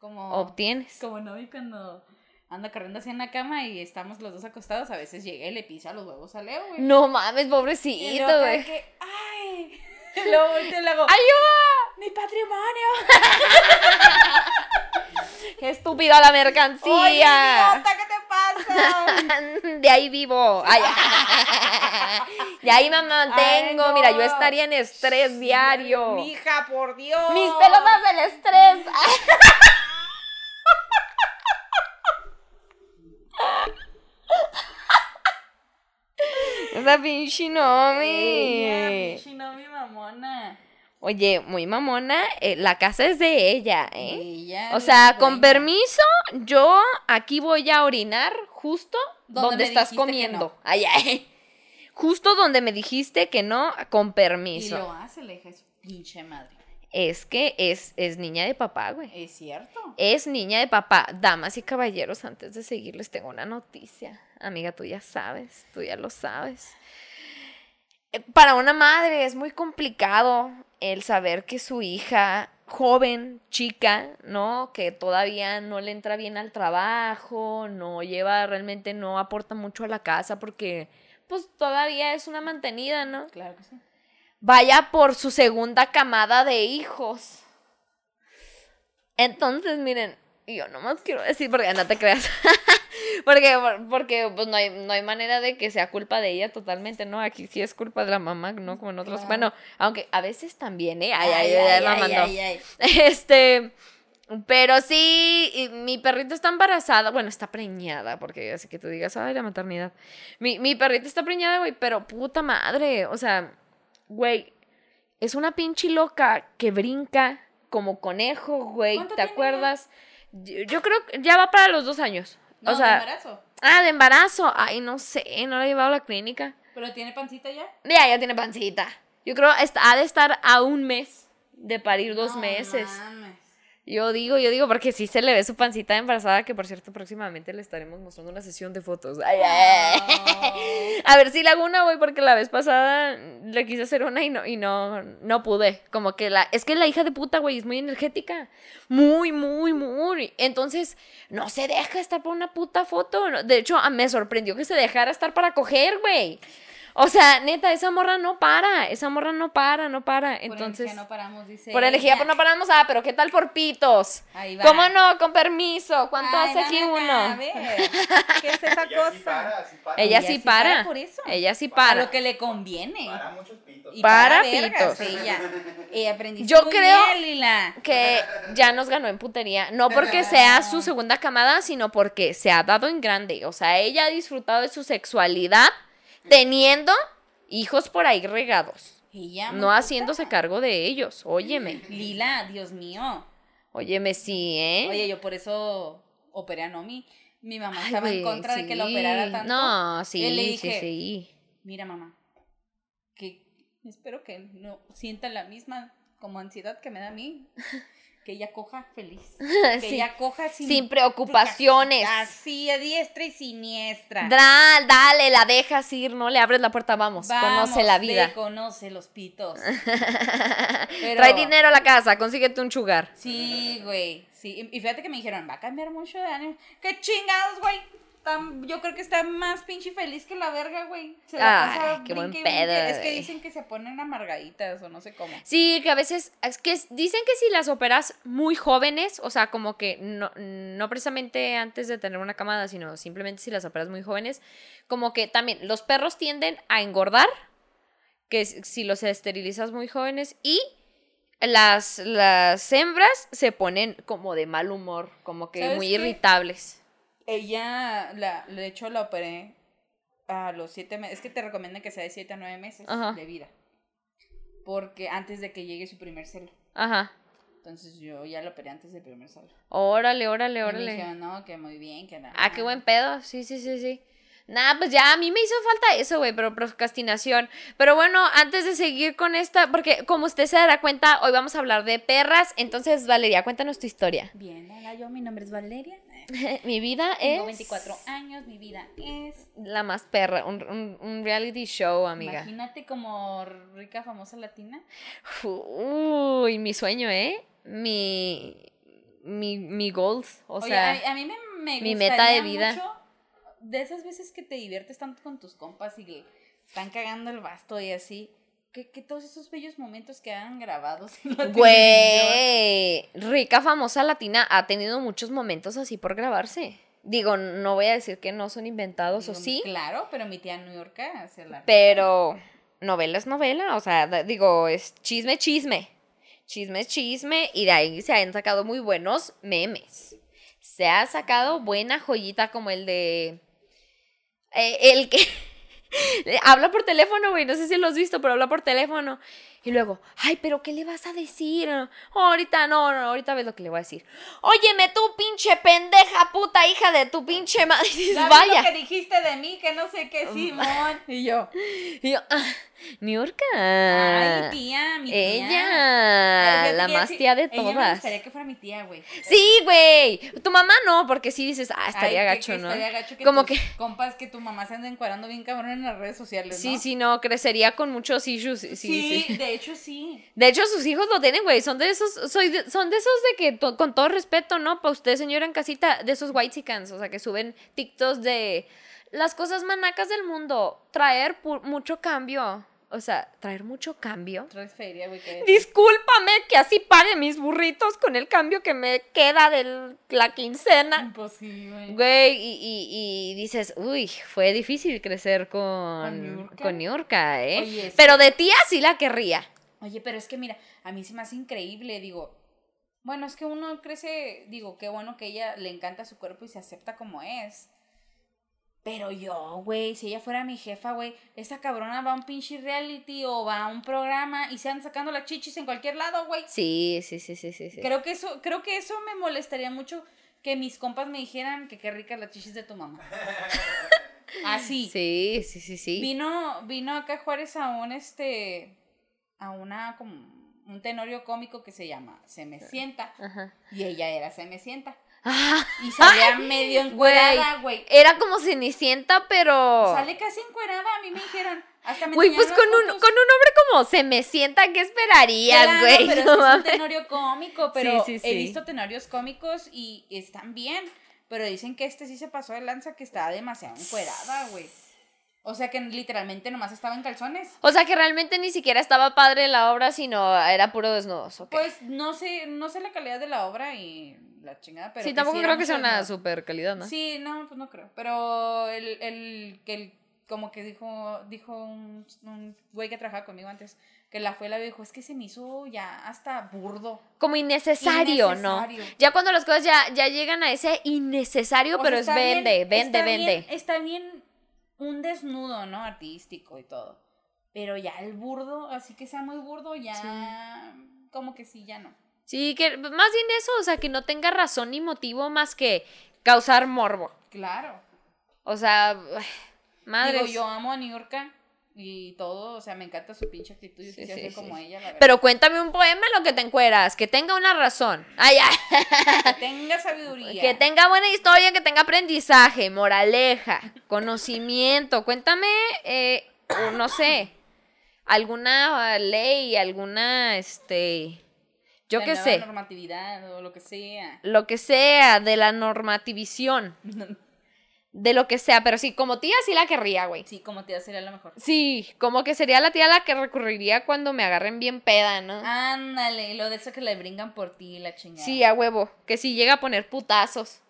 Como, obtienes. como no, y cuando anda corriendo así en la cama y estamos los dos acostados, a veces llega y le pisa los huevos a Leo, güey. No mames, pobrecito, güey. que, ¡ay! Luego volteo y le hago, ¡Ayuda! ¡mi patrimonio! ¡Qué estúpida la ¡Oye, mercancía! idiota, qué te pasa! De ahí vivo. Ay, de ahí me mantengo. Ay, Mira, yo no. estaría en estrés diario. Mija, por Dios. Mis pelotas del estrés. Esa pinche Nomi. Ella, pinche Nomi mamona. Oye, muy mamona. eh, la casa es de ella, ¿eh? Ella, O sea, con permiso, yo aquí voy a orinar justo Donde estás comiendo. Ay, ay. Justo donde me dijiste que no, con Y permiso. lo hace la hija su pinche madre. Es que es, es niña de papá, güey. Es cierto. Es niña de papá. Damas y caballeros, antes de seguirles tengo una noticia. Amiga, tú ya sabes, tú ya lo sabes. Eh, Para una madre es muy complicado el saber que su hija, joven, chica, ¿no? Que todavía no le entra bien al trabajo, no lleva, realmente no aporta mucho a la casa porque pues todavía es una mantenida, ¿no? Claro que sí. Vaya por su segunda camada de hijos. Entonces, miren, yo nomás quiero decir, porque no te creas, porque, porque pues no hay, no hay manera de que sea culpa de ella totalmente, ¿no? Aquí sí es culpa de la mamá, ¿no? Como en otros, Claro. bueno, aunque a veces también, ¿eh? Ay, ay, ay, ay, mamando. ay, ay. Este, pero sí, mi perrita está embarazada, bueno, está preñada, porque así que tú digas, ay, la maternidad. Mi, mi perrita está preñada, güey, pero puta madre, o sea, güey, es una pinche loca que brinca como conejo, güey, ¿Cuánto ¿te tiene acuerdas? Yo, yo creo que ya va para los dos años. No, o sea, de embarazo. ah, de embarazo, ay, no sé, no la he llevado a la clínica. ¿Pero tiene pancita ya? Ya, ya tiene pancita. Yo creo que ha de estar a un mes de parir dos No meses. Yo digo, yo digo, porque sí se le ve su pancita embarazada, que por cierto, próximamente le estaremos mostrando una sesión de fotos. Ay, ay. A ver si le hago una, güey, porque la vez pasada le quise hacer una y no, y no, no pude. Como que la, es que la hija de puta, güey, es muy energética. Muy, muy, muy. Entonces, no se deja estar para una puta foto. De hecho, a- me sorprendió que se dejara estar para coger, güey. O sea, neta, esa morra no para, esa morra no para, no para. Por Entonces, energía no paramos, dice por energía ella. pues no paramos, ah, pero ¿qué tal por pitos? Ahí va. ¿Cómo no? Con permiso. ¿Cuánto Ay, hace aquí acá, uno? a ver, ¿Qué es esa Ella sí cosa? para, sí para. Ella Ella sí sí para para. por eso. Ella sí para. lo que le conviene. Para muchos pitos. Y Para vergas, pitos. ella. Y aprendiste Yo muy creo bien, Lila. Que ya nos ganó en putería. No porque sea su segunda camada, sino porque se ha dado en grande. O sea, ella ha disfrutado de su sexualidad teniendo hijos por ahí regados. Ella No haciéndose cargo de ellos. Óyeme. Lila, Dios mío. Óyeme, sí, ¿eh? Oye, yo por eso operé a Nomi. Mi mamá Ay, estaba en contra de que la sí. operara tanto. No, Y sí, le sí, dije, sí. Mira, mamá, que espero que no sienta la misma como ansiedad que me da a mí. Que ella coja feliz. Que Sí. ella coja sin, Sin preocupaciones. Así, a diestra y siniestra. Dale, dale, la dejas ir, no le abres la puerta, vamos, conoce la vida. conoce los pitos. Pero- Trae dinero a la casa, consíguete un chugar. Sí, güey. Sí. Y y fíjate que me dijeron, va a cambiar mucho de ánimo. ¡Qué chingados, güey! Tan- Yo creo que está más pinche feliz que la verga, güey. Se la Ay, pasa qué buen brinque. pedo, Es que dicen que se ponen amargaditas o no sé cómo. Sí, que a veces, es que dicen que si las operas muy jóvenes, o sea, como que no, no precisamente antes de tener una camada, sino simplemente si las operas muy jóvenes, como que también los perros tienden a engordar, que si los esterilizas muy jóvenes, y las, las hembras se ponen como de mal humor, como que ¿Sabes muy qué? irritables. Ella, la, de hecho, la operé a los siete meses. Es que te recomiendan que sea de siete a nueve meses Ajá. de vida. Porque antes de que llegue su primer celo. Ajá. Entonces yo ya la operé antes del primer celo. Órale, órale, Y me órale. dijeron, no, que muy bien, que nada. Ah, qué buen pedo. Sí, sí, sí, sí. Nada, pues ya a mí me hizo falta eso, güey, pero procrastinación. Pero bueno, antes de seguir con esta, porque como usted se dará cuenta, hoy vamos a hablar de perras. Entonces, Valeria, cuéntanos tu historia. Bien, hola, yo, mi nombre es Valeria. Mi vida Tengo es 24 años, mi vida es. la más perra, un, un- un reality show, amiga. Imagínate como rica, famosa latina. Uy, mi sueño, ¿eh? Mi, mi, mi goals, o Oye, sea, a, a mí me, me mi meta de vida. mucho de esas veces que te diviertes tanto con tus compas y están cagando el basto y así. Que, que todos esos bellos momentos quedan grabados. en güey, rica famosa latina ha tenido muchos momentos así por grabarse. Digo, no voy a decir que no son inventados o sí, Claro, pero mi tía New York hace la. pero novela es novela, o sea, digo, es chisme, chisme. Chisme chisme y de ahí se han sacado muy buenos memes. Se ha sacado buena joyita como el de... eh, el que habla por teléfono, güey, no sé si lo has visto, pero habla por teléfono. Y luego, ay, pero ¿qué le vas a decir? Ahorita no, no, ahorita ves lo que le voy a decir. Óyeme tú, pinche pendeja, puta hija de tu pinche madre. Vaya. lo que dijiste de mí, que no sé qué, Simón. Y yo. Y yo, ah, Niurka. Ay, mi tía, mi tía. Ella, la más tía de ella me todas. gustaría que fuera mi tía, güey. Sí, güey. Tu mamá no, porque sí dices, ah, estaría Ay, que- gacho, que ¿no? Estaría gacho que Como tus que compas que tu mamá se anda encuadrando bien cabrón en las redes sociales, sí, ¿no? sí, no, crecería con muchos issues. Sí, Sí, sí. de hecho sí. De hecho, sus hijos lo tienen, güey. Son de esos, soy de- son de esos de que, con todo respeto, ¿no? Para usted, señora en casita, de esos white o sea, que suben TikToks de las cosas manacas del mundo. Traer mucho cambio. O sea, traer mucho cambio. Traes feria, güey. que- Discúlpame que así pague mis burritos con el cambio que me queda de la quincena. Sí, güey. Y, y- y dices, uy, fue difícil crecer con, ¿Con Niurka? ¿eh? Oye. Pero de tía sí la querría. Oye, pero es que mira, a mí se me hace increíble, digo. Bueno, es que uno crece, digo, qué bueno que ella le encanta su cuerpo y se acepta como es. Pero yo, güey, si ella fuera mi jefa, güey, esa cabrona va a un pinche reality o va a un programa y se andan sacando las chichis en cualquier lado, güey. Sí, sí, sí, sí, sí. Creo que eso, creo que eso me molestaría mucho que mis compas me dijeran que qué ricas las chichis de tu mamá. Así. Sí, sí, sí, sí. Vino, vino acá Juárez a un este, a una como un tenorio cómico que se llama Se me sienta. Ajá. Y ella era Se me sienta. Ah, Y salía medio encuerada, güey. era como Cenicienta, pero... Sale casi encuerada, a mí me dijeron. Hasta me Güey, pues con un, con un hombre como se me sienta, ¿qué esperarías, Claro, güey? pero No es un tenorio cómico, pero Sí, sí, he visto tenorios cómicos y están bien. Pero dicen que este sí se pasó de lanza, que está demasiado encuerada, güey. O sea que literalmente nomás estaba en calzones. O sea que realmente ni siquiera estaba padre la obra, sino era puro desnudos, ¿ok? Pues no sé, no sé la calidad de la obra y la chingada, pero. sí, tampoco creo que sea una desnudo. super calidad, ¿no? Sí, no, pues no creo. Pero el, el que el, como que dijo, dijo un, un güey que trabajaba conmigo antes, que la fue la dijo, es que se me hizo ya hasta burdo. Como innecesario, Innecesario. ¿no? Ya cuando las cosas ya, ya llegan a ese innecesario, O pero es bien- vende, vende, está vende. bien- está bien un desnudo, ¿no? Artístico y todo. Pero ya el burdo, así que sea muy burdo, ya como que sí, ya no. Sí, que más bien eso, o sea, que no tenga razón ni motivo más que causar morbo. Claro. O sea, madre. Digo, yo amo a Niurka y todo, o sea, me encanta su pinche actitud y Sí, quisiera sí, ser como ella, la verdad. Pero cuéntame un poema en lo que te encueras, que tenga una razón. Ay, ay. que tenga sabiduría. Que tenga buena historia, que tenga aprendizaje, moraleja, conocimiento. Cuéntame, eh, no sé, alguna ley, alguna, este, yo La qué nueva sé, normatividad o lo que sea. lo que sea de la normativización, de lo que sea, pero sí, como tía sí la querría, güey. Sí, como tía sería lo mejor. Sí, como que sería la tía a la que recurriría cuando me agarren bien peda, ¿no? Ándale, lo de eso que le brincan por ti, la chingada. Sí, a huevo. Que si llega a poner putazos.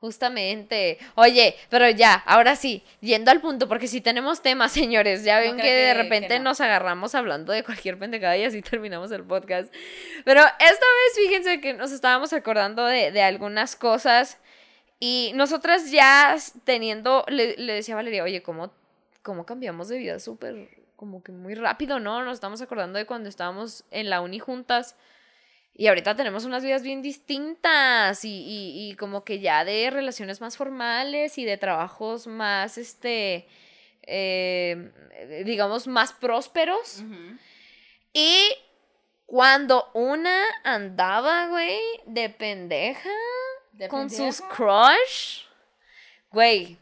Justamente. Oye, pero ya, ahora sí, yendo al punto, porque si tenemos temas, señores. Ya ven que, de repente que no. nos agarramos hablando de cualquier pendejada y así terminamos el podcast. Pero esta vez, fíjense que nos estábamos acordando de, de algunas cosas. Y nosotras ya teniendo, le, le decía a Valeria, oye, ¿cómo, cómo cambiamos de vida súper, como que muy rápido, ¿no? Nos estamos acordando de cuando estábamos en la uni juntas. Y ahorita tenemos unas vidas bien distintas y, y, y como que ya de relaciones más formales y de trabajos más, este, eh, digamos, más prósperos. Y cuando una andaba, güey, de pendeja De con sus crush, güey,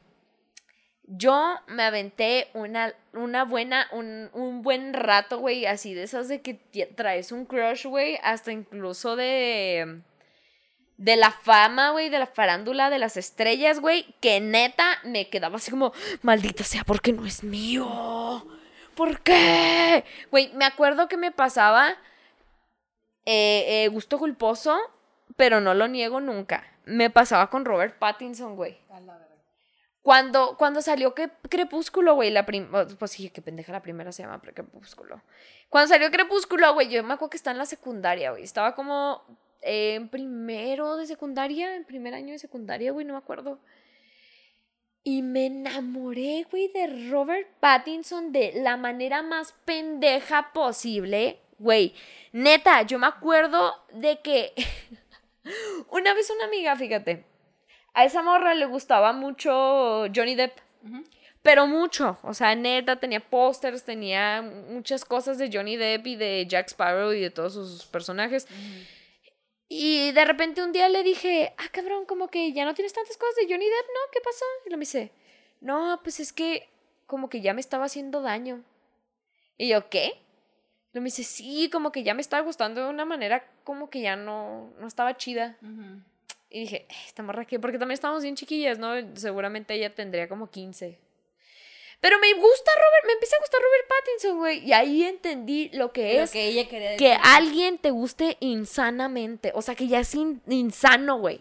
yo me aventé una, una buena, un, un buen rato, güey, así de esas de que traes un crush, güey, hasta incluso de, de la fama, güey, de la farándula, de las estrellas, güey, que neta me quedaba así como, maldita sea, porque no es mío. ¿Por qué? Güey, me acuerdo que me pasaba eh, eh, gusto culposo, pero no lo niego nunca. Me pasaba con Robert Pattinson, güey. Cuando, cuando salió Crepúsculo, güey, la primera. Pues sí, qué pendeja la primera se llama Crepúsculo. Cuando salió Crepúsculo, güey, yo me acuerdo que estaba en la secundaria, güey. Estaba como en primero de secundaria, en primer año de secundaria, güey, no me acuerdo. Y me enamoré, güey, de Robert Pattinson de la manera más pendeja posible. Güey, neta, yo me acuerdo de que una vez una amiga, fíjate, a esa morra le gustaba mucho Johnny Depp. Pero mucho, o sea, neta, tenía pósters, tenía muchas cosas de Johnny Depp y de Jack Sparrow y de todos sus personajes. Y de repente un día le dije, ah, cabrón, como que ya no tienes tantas cosas de Johnny Depp, ¿no? ¿Qué pasó? Y lo me dice, no, pues es que como que ya me estaba haciendo daño. Y yo, ¿qué? Y lo me dice, sí, como que ya me estaba gustando de una manera como que ya no, no estaba chida. Y dije, esta morra que, porque también estábamos bien chiquillas, ¿no? Seguramente ella tendría como 15. Pero me gusta Robert, me empieza a gustar Robert Pattinson, güey. Y ahí entendí lo que es que, ella quería que alguien te guste insanamente. O sea, que ya es insano, güey.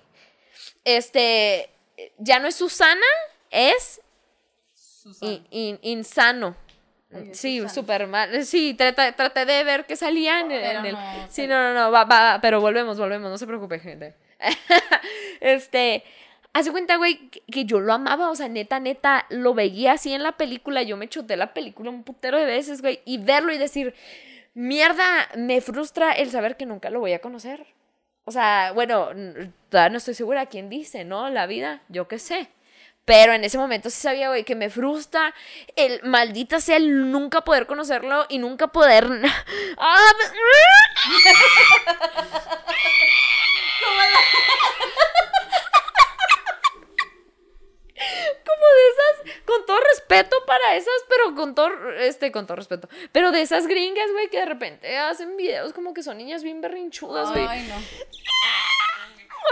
Este, ya no es Susana, es insano. sí, súper mal. Sí, traté, de ver que salían en, el... sí, no, no, no, va, va, pero volvemos, volvemos, no se preocupe, gente. este, Hace cuenta, güey, que, yo lo amaba, o sea, neta, neta, lo veía así en la película, yo me chuté la película un putero de veces, güey, y verlo y decir, mierda, me frustra el saber que nunca lo voy a conocer. O sea, bueno, todavía no estoy segura quién dice, ¿no? La vida, yo qué sé. Pero en ese momento sí sabía, güey, que me frustra el maldita sea el nunca poder conocerlo y nunca poder. ¡Ah! con todo respeto para esas, pero con todo, este, con todo respeto, pero de esas gringas, güey, que de repente hacen videos como que son niñas bien berrinchudas, güey. Ay, no.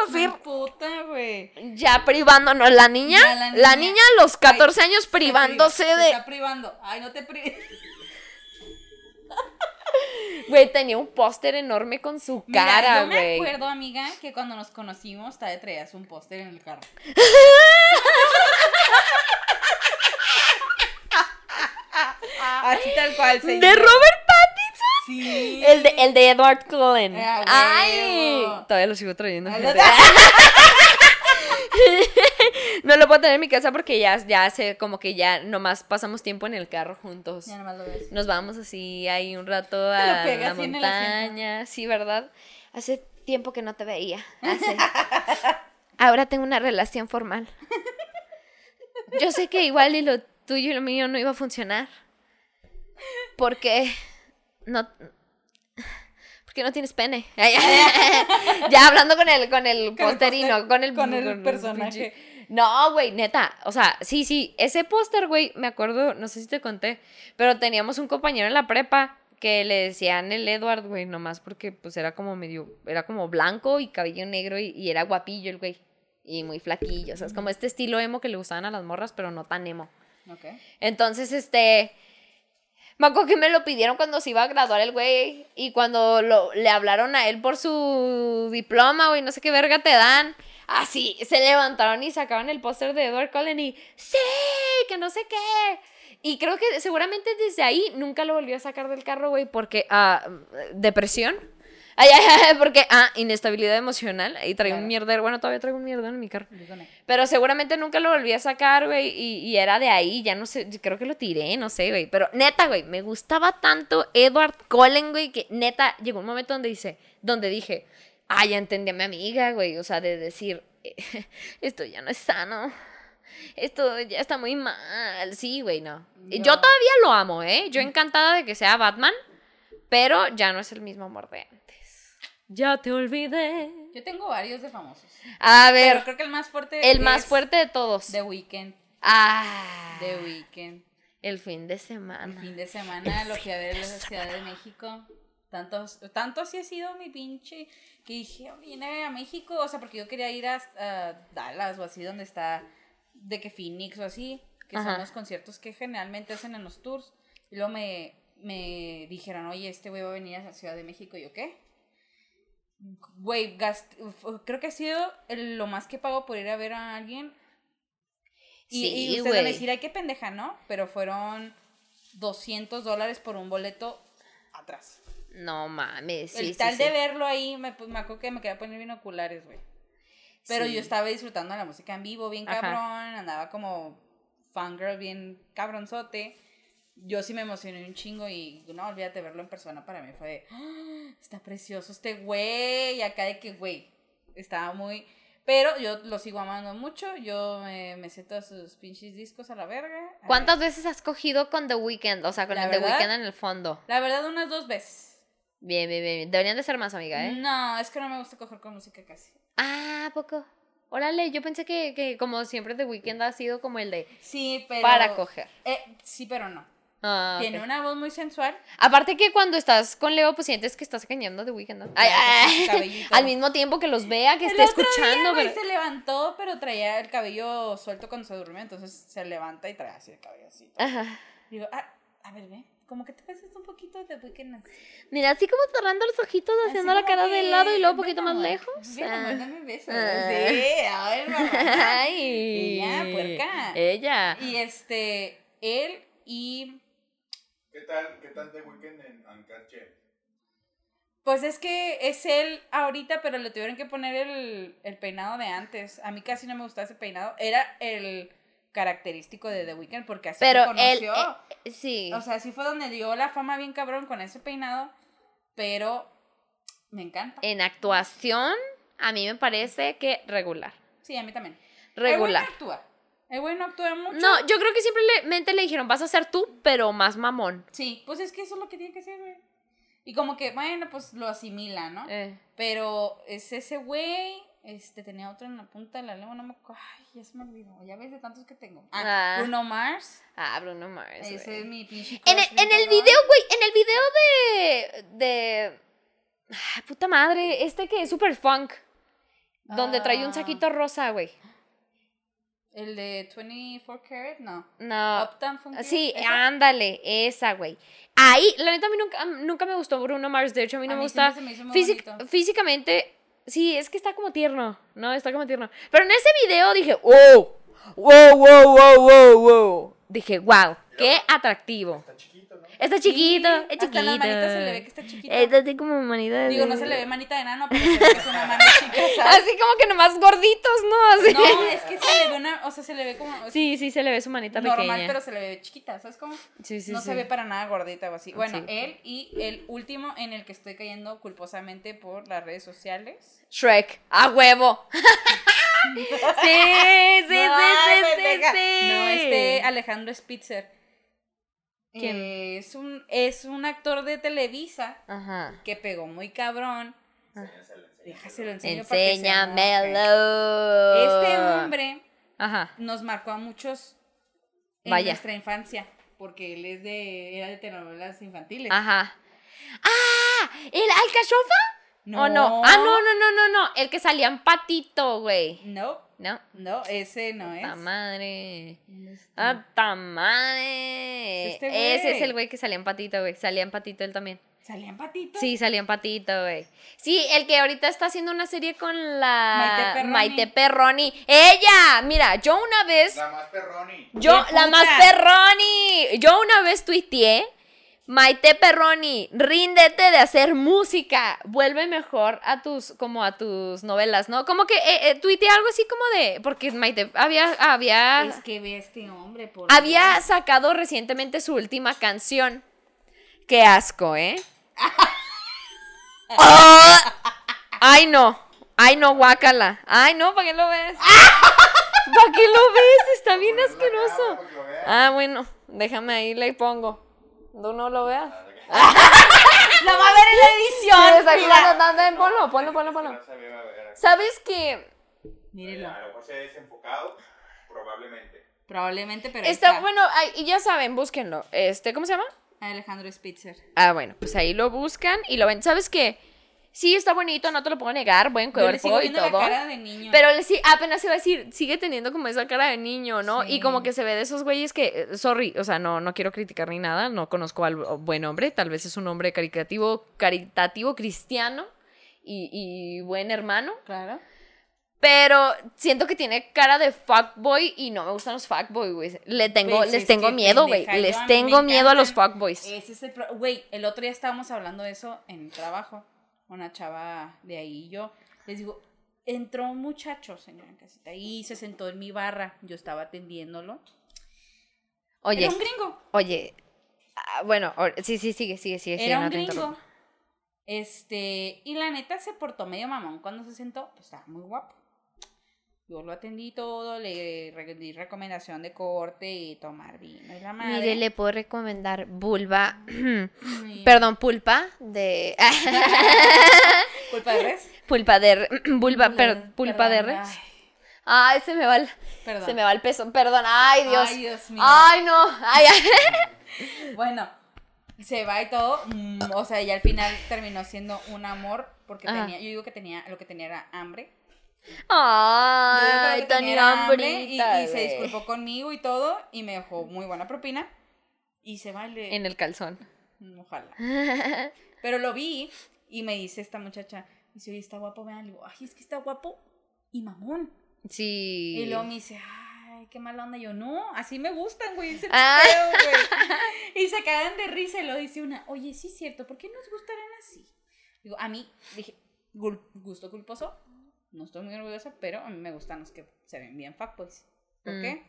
Así, puta, güey. Ya privándonos, la niña, la niña, a los 14 años privándose de... está privando. Ay, no te prives. Güey, tenía un póster enorme con su cara, güey. Yo me acuerdo, amiga, que cuando nos conocimos, te traías un póster en el carro. Así tal cual. ¿De Robert Pattinson? Sí. El de, el de Edward Cullen. Ah, Ay. Todavía lo sigo trayendo. no lo puedo tener en mi casa porque ya, ya sé, como que ya nomás pasamos tiempo en el carro juntos. Ya nomás lo ves. Nos vamos así ahí un rato a la montaña. Sí, ¿verdad? Hace tiempo que no te veía. Ahora tengo una relación formal. Yo sé que igual y lo tuyo y lo mío no iba a funcionar. Porque no porque no tienes pene. ya hablando con el con el posterino, con el con el personaje. No, güey, neta, o sea, sí, sí, ese póster, güey, me acuerdo, no sé si te conté, pero teníamos un compañero en la prepa que le decían el Edward, güey, nomás porque pues era como medio, era como blanco y cabello negro y, y era guapillo el güey. Y muy flaquillo, o sea, es como este estilo emo que le gustaban a las morras, pero no tan emo. Entonces, este. Me acuerdo que me lo pidieron cuando se iba a graduar el güey. Y cuando lo, le hablaron a él por su diploma, güey, no sé qué verga te dan. Así, se levantaron y sacaron el póster de Edward Cullen y. ¡Sí! Que no sé qué. Y creo que seguramente desde ahí nunca lo volvió a sacar del carro, güey, porque. Ah, depresión. Ay, ay, ay, porque, ah, inestabilidad emocional. Y traigo un mierdero. Bueno, todavía traigo un mierdero en mi carro. Pero seguramente nunca lo volví a sacar, güey. Y, y, era de ahí. Ya no sé, creo que lo tiré, no sé, güey. Pero neta, güey, me gustaba tanto Edward Cullen, güey, que neta, llegó un momento donde dice, donde dije, ah, ya entendí a mi amiga, güey. O sea, de decir, esto ya no es sano. Esto ya está muy mal. Sí, güey, no. Yo todavía lo amo, ¿eh? Yo encantada de que sea Batman. Pero ya no es el mismo amor de ya te olvidé. Yo tengo varios de famosos. A ver. Pero creo que el más fuerte. El más fuerte de todos. The Weeknd. Ah. The Weeknd. El fin de semana. El fin de semana lo fui a ver en la Ciudad de México. Tanto, tanto así ha sido mi pinche que dije, viene a México, o sea, porque yo quería ir a, Dallas o así donde está de que Phoenix o así, que son los conciertos que generalmente hacen en los tours. Y luego me, me dijeron, oye, este güey va a venir a la Ciudad de México. Y yo, ¿qué? Güey, creo que ha sido el- lo más que pago por ir a ver a alguien. Y, Sí, y ustedes van a decir, ay, qué pendeja, ¿no? Pero fueron 200 dólares por un boleto atrás. No mames. Sí, el sí, tal sí. de verlo ahí, me, me acuerdo que me quería poner bien oculares, güey. Pero yo estaba disfrutando de la música en vivo, bien Ajá. cabrón, andaba como fangirl, bien cabronzote. Yo sí me emocioné un chingo y no, olvídate verlo en persona para mí fue de, "Ah, está precioso este güey, y acá de que, güey, estaba muy... Pero yo lo sigo amando mucho, yo me, me sé todos sus pinches discos a la verga. ¿Cuántas veces has cogido con The Weeknd? O sea, con La el The Weeknd en el fondo. La verdad, unas dos veces. Bien, bien, bien. Deberían de ser más, amiga, ¿eh? No, es que no me gusta coger con música casi. Ah, ¿a poco. Órale, yo pensé que, que como siempre The Weeknd ha sido como el de Sí, pero... para coger. Eh, sí, pero no. Ah, Tiene una voz muy sensual. Aparte que cuando estás con Leo, pues sientes que estás engañando The Weeknd, ¿no? Ay, ay, al mismo tiempo que los vea, que El esté otro escuchando. día, pero- se levantó, pero traía el cabello suelto cuando se durmió, entonces se levanta y trae así el cabello así. Ajá. Digo, ah, a ver, ve, como que te pareces un poquito de Weekend. así. Mira, así como cerrando los ojitos, haciendo la cara de lado y luego un poquito más lejos. Amor, Ah. dame un beso. Ah. Sí, a ver, mamá. Ay. Ella, puerca. Ella. Y este, él y ¿Qué tal, qué tal The Weeknd en Gems? Pues es que es él ahorita, pero le tuvieron que poner el, el peinado de antes. A mí casi no me gustaba ese peinado. Era el característico de The Weeknd porque así Pero se él. conoció. eh, sí. O sea, así fue donde dio la fama bien cabrón con ese peinado. Pero me encanta. en actuación, a mí me parece que regular. Sí, a mí también. Regular. El güey no actúa. El güey no actúa mucho. No, yo creo que simplemente le dijeron, vas a ser tú, pero más mamón. Sí, pues es que eso es lo que tiene que ser, güey. Y como que, bueno, pues lo asimila, ¿no? Eh, Pero es ese güey. Este tenía otro en la punta de la lengua, no me acuerdo. Ay, ya se me olvidó. Ya ves de tantos que tengo. Ah, Ah. Bruno Mars. Ah, Bruno Mars. Ese es mi pinche. En el, en video, güey, en el video de. de. Ay, puta madre, este que es super funk. Donde trae un Ah. saquito rosa, güey. El de 24 Karat, no. No. Uptown. Sí, ¿Esa? ándale, esa, güey. Ahí, la neta, a mí nunca, nunca me gustó Bruno Mars. De hecho, a mí no A me gusta. me físic- bonito. físicamente, sí, es que está como tierno. No, está como tierno. Pero en ese video dije, wow, wow, wow, wow, wow, wow. Dije, wow, qué atractivo. Está chiquito, ¿no? Está chiquito, Sí, es chiquito. hasta en las manitas se le ve que está chiquito. Está así como manita de... Digo, no se le ve manita de enano, pero se ve que es una mano chica, ¿sabes? Así como que nomás gorditos, ¿no? Así. No, es que se le ve una. O sea, se le ve como. Sí, sí, se le ve su manita normal, pequeña. pero se le ve chiquita, ¿sabes cómo? Sí, sí, no sí. se ve para nada gordita o así. Bueno, Sí. él y el último en el que estoy cayendo culposamente por las redes sociales. Shrek, a huevo. sí, sí, sí, sí, sí. No, este Alejandro Spitzer. ¿Quién? Eh, es, un, es un actor de Televisa Ajá. que pegó muy cabrón. Enséñaselo, enséñaselo. Déjaselo enseño. Enséñamelo. Este hombre Ajá. nos marcó a muchos en Vaya. nuestra infancia. Porque él es de, era de telenovelas infantiles. Ajá. ¡Ah! ¿El alcachofa? ¿O no? Ah, no, no, no, no, no. El que salía en patito, güey. No, No. no, ese no es. ¡Ta madre! Este. ¡Ah, ta madre! Este. Ese es el güey que salía en patito, güey. Salía en patito él también. ¿Salían patitos? Sí, salía en patito, güey. Sí, el que ahorita está haciendo una serie con la Maite Perroni. Maite Perroni. Ella, mira, yo una vez, La más perroni. yo, ¡Qué la puta! más Perroni, yo una vez tuiteé, Maite Perroni, ríndete de hacer música, vuelve mejor a tus, como a tus novelas, ¿no? Como que eh, eh, tuiteé algo así como de, porque Maite había, había, Es que ve a este hombre, por había Dios. sacado recientemente su última canción. Qué asco, ¿eh? ¡Ah! Ay, no. Ay, no, guácala. Ay, no, ¿para qué lo ves? ¿Para qué lo ves? Está bien asqueroso. Ah, bueno, déjame ahí, le pongo. ¿Tú no lo veas? ¡Lo va a ver en la edición! Sí, mira. está bien, ponlo, ponlo, ponlo, ponlo. Aquí. ¿Sabes que Mírenlo. A lo mejor se ha desenfocado, probablemente. Probablemente, pero Está, está. bueno, ay, y ya saben, búsquenlo. Este, ¿cómo se llama? Alejandro Spitzer. Ah, bueno, pues ahí lo buscan y lo ven. ¿Sabes qué? Sí, está bonito, no te lo puedo negar, buen cuerpo y todo. la cara de niño. Pero le sí, apenas iba a decir, sigue teniendo como esa cara de niño, ¿no? Y como que se ve de esos güeyes que, eh, sorry, o sea, no, no quiero criticar ni nada, no conozco al buen hombre, tal vez es un hombre caritativo, caritativo cristiano y, y buen hermano, Claro. pero siento que tiene cara de fuckboy y no me gustan los fuckboy, güey. Le tengo, Pues les es tengo miedo, güey. Les tengo miedo a los fuckboys. Ese es el Güey, el otro día estábamos hablando de eso en el trabajo. Una chava de ahí y yo. Les digo, entró un muchacho, señora en casita, y se sentó en mi barra. Yo estaba atendiéndolo. Oye, Era un gringo. oye. ah, bueno, sí, sí, sigue, sigue, sigue. Era un gringo. Este, y la neta se portó medio mamón cuando se sentó, pues estaba muy guapo. Yo lo atendí todo, le re- di recomendación de corte y tomar vino y la madre. Mire, le puedo recomendar vulva. Perdón, pulpa de. ¿Culpa de res? pulpa de. r- Vulva, per- Perdón, pulpa de perdón, res. ay, Ay, se me va el. Perdón. Se me va el peso. Perdón. Ay, Dios. Ay, Dios mío. Ay, no. Ay, ay. Bueno, se va y todo. mm, O sea, y al final terminó siendo un amor. Porque Ajá. tenía, yo digo que tenía, lo que tenía era hambre. Ay, era hambre y, se disculpó conmigo y todo. Y me dejó muy buena propina. Y se va y le- En el calzón. Mm, Ojalá. Pero lo vi y me dice esta muchacha, dice, oye, está guapo, vean. Le digo, ay, es que está guapo y mamón. Sí. Y luego me dice, ay, qué mala onda. Y yo, no, así me gustan, güey. El Ah. güey. Y se cagan de risa y lo dice una, oye, sí es cierto, ¿por qué nos gustarán así? Digo, a mí, dije, gusto culposo, no estoy muy orgullosa, pero a mí me gustan los que se ven bien fuckboys. ¿Por Mm. qué?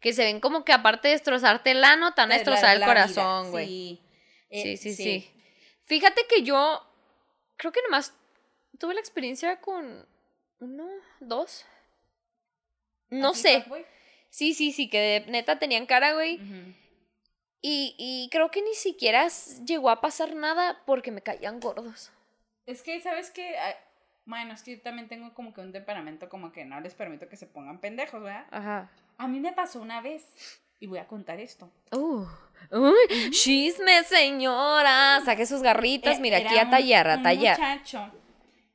Que se ven como que aparte de destrozarte el ano, te van a La- destrozar el corazón, güey. Sí. Sí, Eh, sí, sí, Fíjate que yo creo que nomás tuve la experiencia con uno, dos. No ¿Así sé. fuckboy? Sí, sí, sí, que de neta tenían cara, güey. Y, y creo que ni siquiera llegó a pasar nada porque me caían gordos. Es que, ¿sabes qué? Bueno, es que yo también tengo como que un temperamento como que no les permito que se pongan pendejos, ¿verdad? Ajá. A mí me pasó una vez, y voy a contar esto. Uh, uy, chisme, señora. Saque sus garritas. Eh, Mira, aquí a un- tallar, a un tallar. muchacho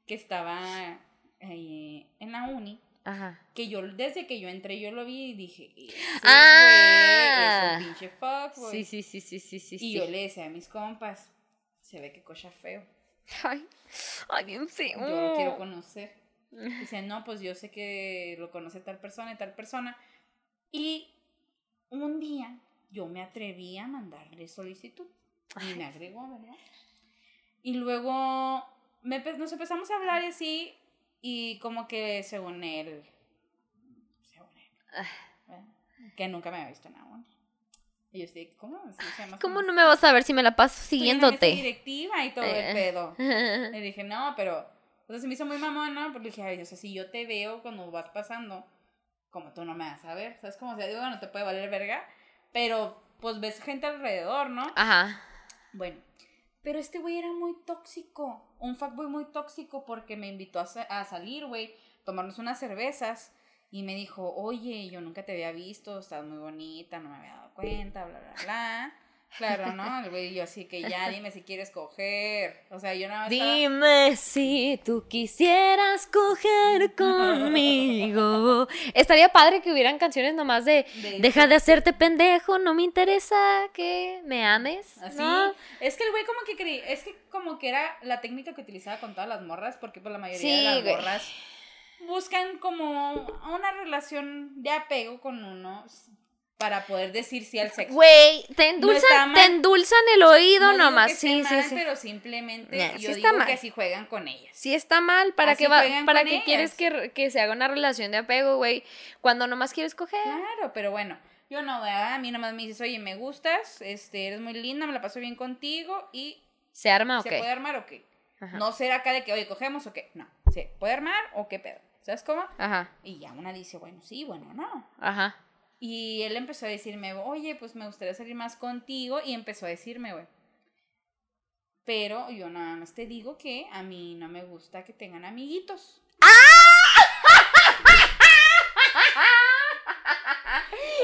que estaba eh, en la uni, Ajá. que yo, desde que yo entré, yo lo vi y dije, Ah. güey es un pinche fuckboy. Sí, sí, sí, sí, sí, sí. Y sí. yo le decía a mis compas, se ve que cocha feo, Ay, ay, bien feo. yo lo quiero conocer. Dice, no, pues yo sé que lo conoce tal persona y tal persona. Y un día yo me atreví a mandarle solicitud. Y me agregó, ¿verdad? Y luego me nos empezamos a hablar y así. Y como que según él. Según él. ¿verdad? Que nunca me había visto en uni. Y yo estoy, ¿cómo? O sea, ¿Cómo no me vas a ver si me la paso estoy siguiéndote? directiva y todo Eh. el pedo. Le dije, no, pero. O sea, se me hizo muy mamón, ¿no? Porque dije, ay, o sea, si yo te veo cuando vas pasando, como tú no me vas a ver. ¿Sabes cómo? O sea, digo, bueno, te puede valer verga. Pero, pues ves gente alrededor, ¿no? Ajá. Bueno. Pero este güey era muy tóxico. Un fuckboy muy tóxico porque me invitó a, sa- a salir, güey. Tomarnos unas cervezas. Y me dijo, oye, yo nunca te había visto, estás muy bonita, no me había dado cuenta, bla, bla, bla. Claro, ¿no? El güey, yo así que ya, dime si quieres coger. O sea, yo nada más estaba- Dime si tú quisieras coger conmigo. Estaría padre que hubieran canciones nomás de De- Deja de hacerte pendejo, no me interesa que me ames. Así. ¿no? Es que el güey como que creí, es que como que era la técnica que utilizaba con todas las morras, porque pues la mayoría Sí, de las güey. Buscan como una relación de apego con uno para poder decir sí al sexo. Güey, te endulzan, mal. te endulzan el oído No nomás. que Sí, sí, mal, sí. pero simplemente Nah, yo sí está digo mal. que así juegan con ellas. Sí está mal, ¿para Así va, juegan para qué quieres que, que se haga una relación de apego, güey? Cuando nomás quieres coger. Claro, pero bueno, yo no, ¿verdad? A mí nomás me dices, oye, me gustas, este, eres muy linda, me la paso bien contigo y ¿Se arma o ¿se qué? puede armar o qué? No ser acá de que, oye, cogemos o qué. No, ¿se puede armar o qué pedo? ¿Sabes cómo? Ajá, Y ya una dice, bueno, sí, bueno, no. ajá. Y él empezó a decirme, oye, pues me gustaría salir más contigo. Y empezó a decirme, güey. Pero yo nada más te digo que a mí no me gusta que tengan amiguitos.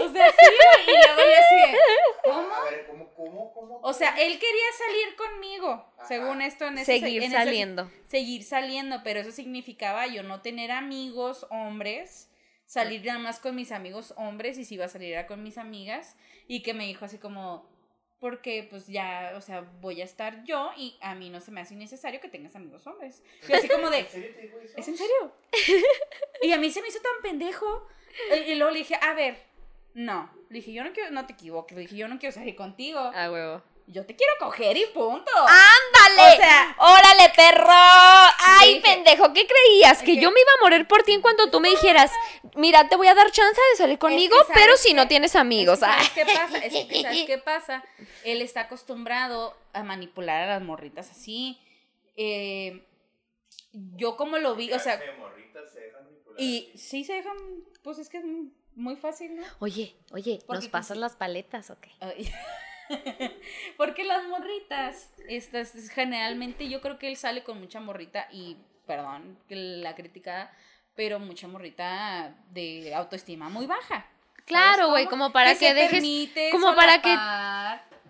O sea, sí, güey. Y luego yo así, de, ¿cómo? A ver, ¿cómo, cómo, cómo? sea, él quería salir conmigo, según esto en ese Seguir en ese- saliendo. seguir saliendo, pero eso significaba yo no tener amigos hombres, salir nada más con mis amigos hombres y si iba a salir era con mis amigas y que me dijo así como porque pues ya, o sea, voy a estar yo y a mí no se me hace innecesario que tengas amigos hombres. Y así como de, ¿En serio te dijo eso? ¿es en serio? y a mí se me hizo tan pendejo. Y, y luego le dije, a ver, no. Le dije, yo no quiero, no te equivoques. Le dije, yo no quiero salir contigo. A huevo. Yo te quiero coger y punto. ¡Ándale! O sea- ¡Órale, perro! ¡Ay, dije- pendejo! ¿Qué creías? ¿Que que- yo me iba a morir por ti en cuanto tú me dijeras, mira, te voy a dar chance de salir conmigo, ¿sabes pero si no tienes amigos? Es que, ¿Sabes Ah. qué pasa? Es que, ¿sabes qué pasa? Él está acostumbrado a manipular a las morritas así. Eh, yo como lo vi, o sea, y sí se dejan, pues es que es muy fácil, ¿no? Oye, oye, ¿Por ¿nos pasas las paletas o qué? Ay. Porque las morritas, estas, generalmente yo creo que él sale con mucha morrita y, perdón, que la crítica, pero mucha morrita de autoestima muy baja. ¿Sabes Claro, güey, como para que se dejes- como para que-.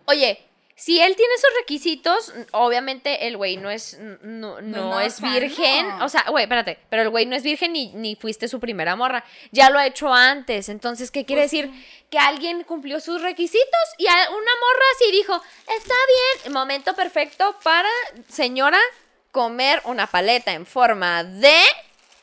Oye, si él tiene esos requisitos, obviamente el güey no es no, no no, es virgen, no. o sea, güey, espérate, pero el güey no es virgen ni, ni fuiste su primera morra, ya lo ha hecho antes, entonces, ¿qué quiere Pues decir? Que alguien cumplió sus requisitos y a- una morra así dijo, está bien, momento perfecto para, señora, comer una paleta en forma de,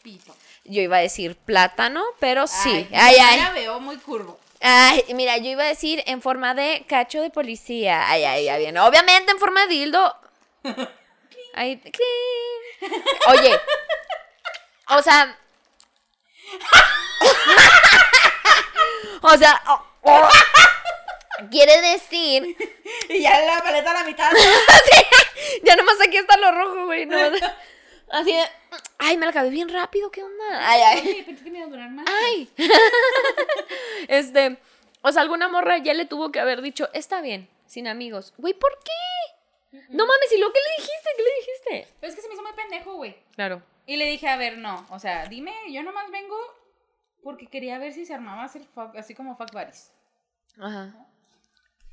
Pito. yo iba a decir plátano, pero sí, Ay, ay, ay, la veo muy curvo. Ay, mira, yo iba a decir en forma de cacho de policía. Ay, ay, ya viene. Obviamente en forma de dildo. Ay. Oye. O sea. o sea. oh, oh. Quiere decir. Y ya la paleta a la mitad. Ya nomás aquí está lo rojo, güey. no. Así de. Ay, me la acabé bien rápido, ¿qué onda? Ay, ay. Pensé que me iba a durar más. Ay. este, o sea, alguna morra ya le tuvo que haber dicho, está bien, sin amigos. Güey, ¿por qué? No mames, ¿y lo que le dijiste? ¿Qué le dijiste? Pero es que se me hizo muy pendejo, güey. Claro. Y le dije, a ver, no, o sea, dime, yo nomás vengo porque quería ver si se armaba fuck- así como fuck buddies. Ajá.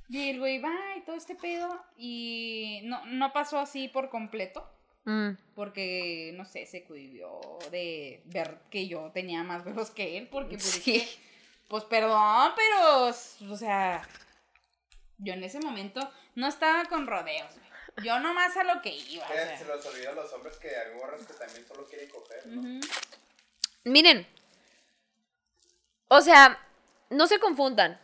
Y el güey va y todo este pedo y no, no pasó así por completo Mm. porque, no sé, se cuidó de ver que yo tenía más huevos que él porque, pues, es Sí. que, pues, perdón, pero, o sea, yo en ese momento no estaba con rodeos, güey. Yo nomás a lo que iba, o sea. Se los olvida a los hombres que hay morras que también solo quieren coger, ¿no? Miren. O sea, no se confundan.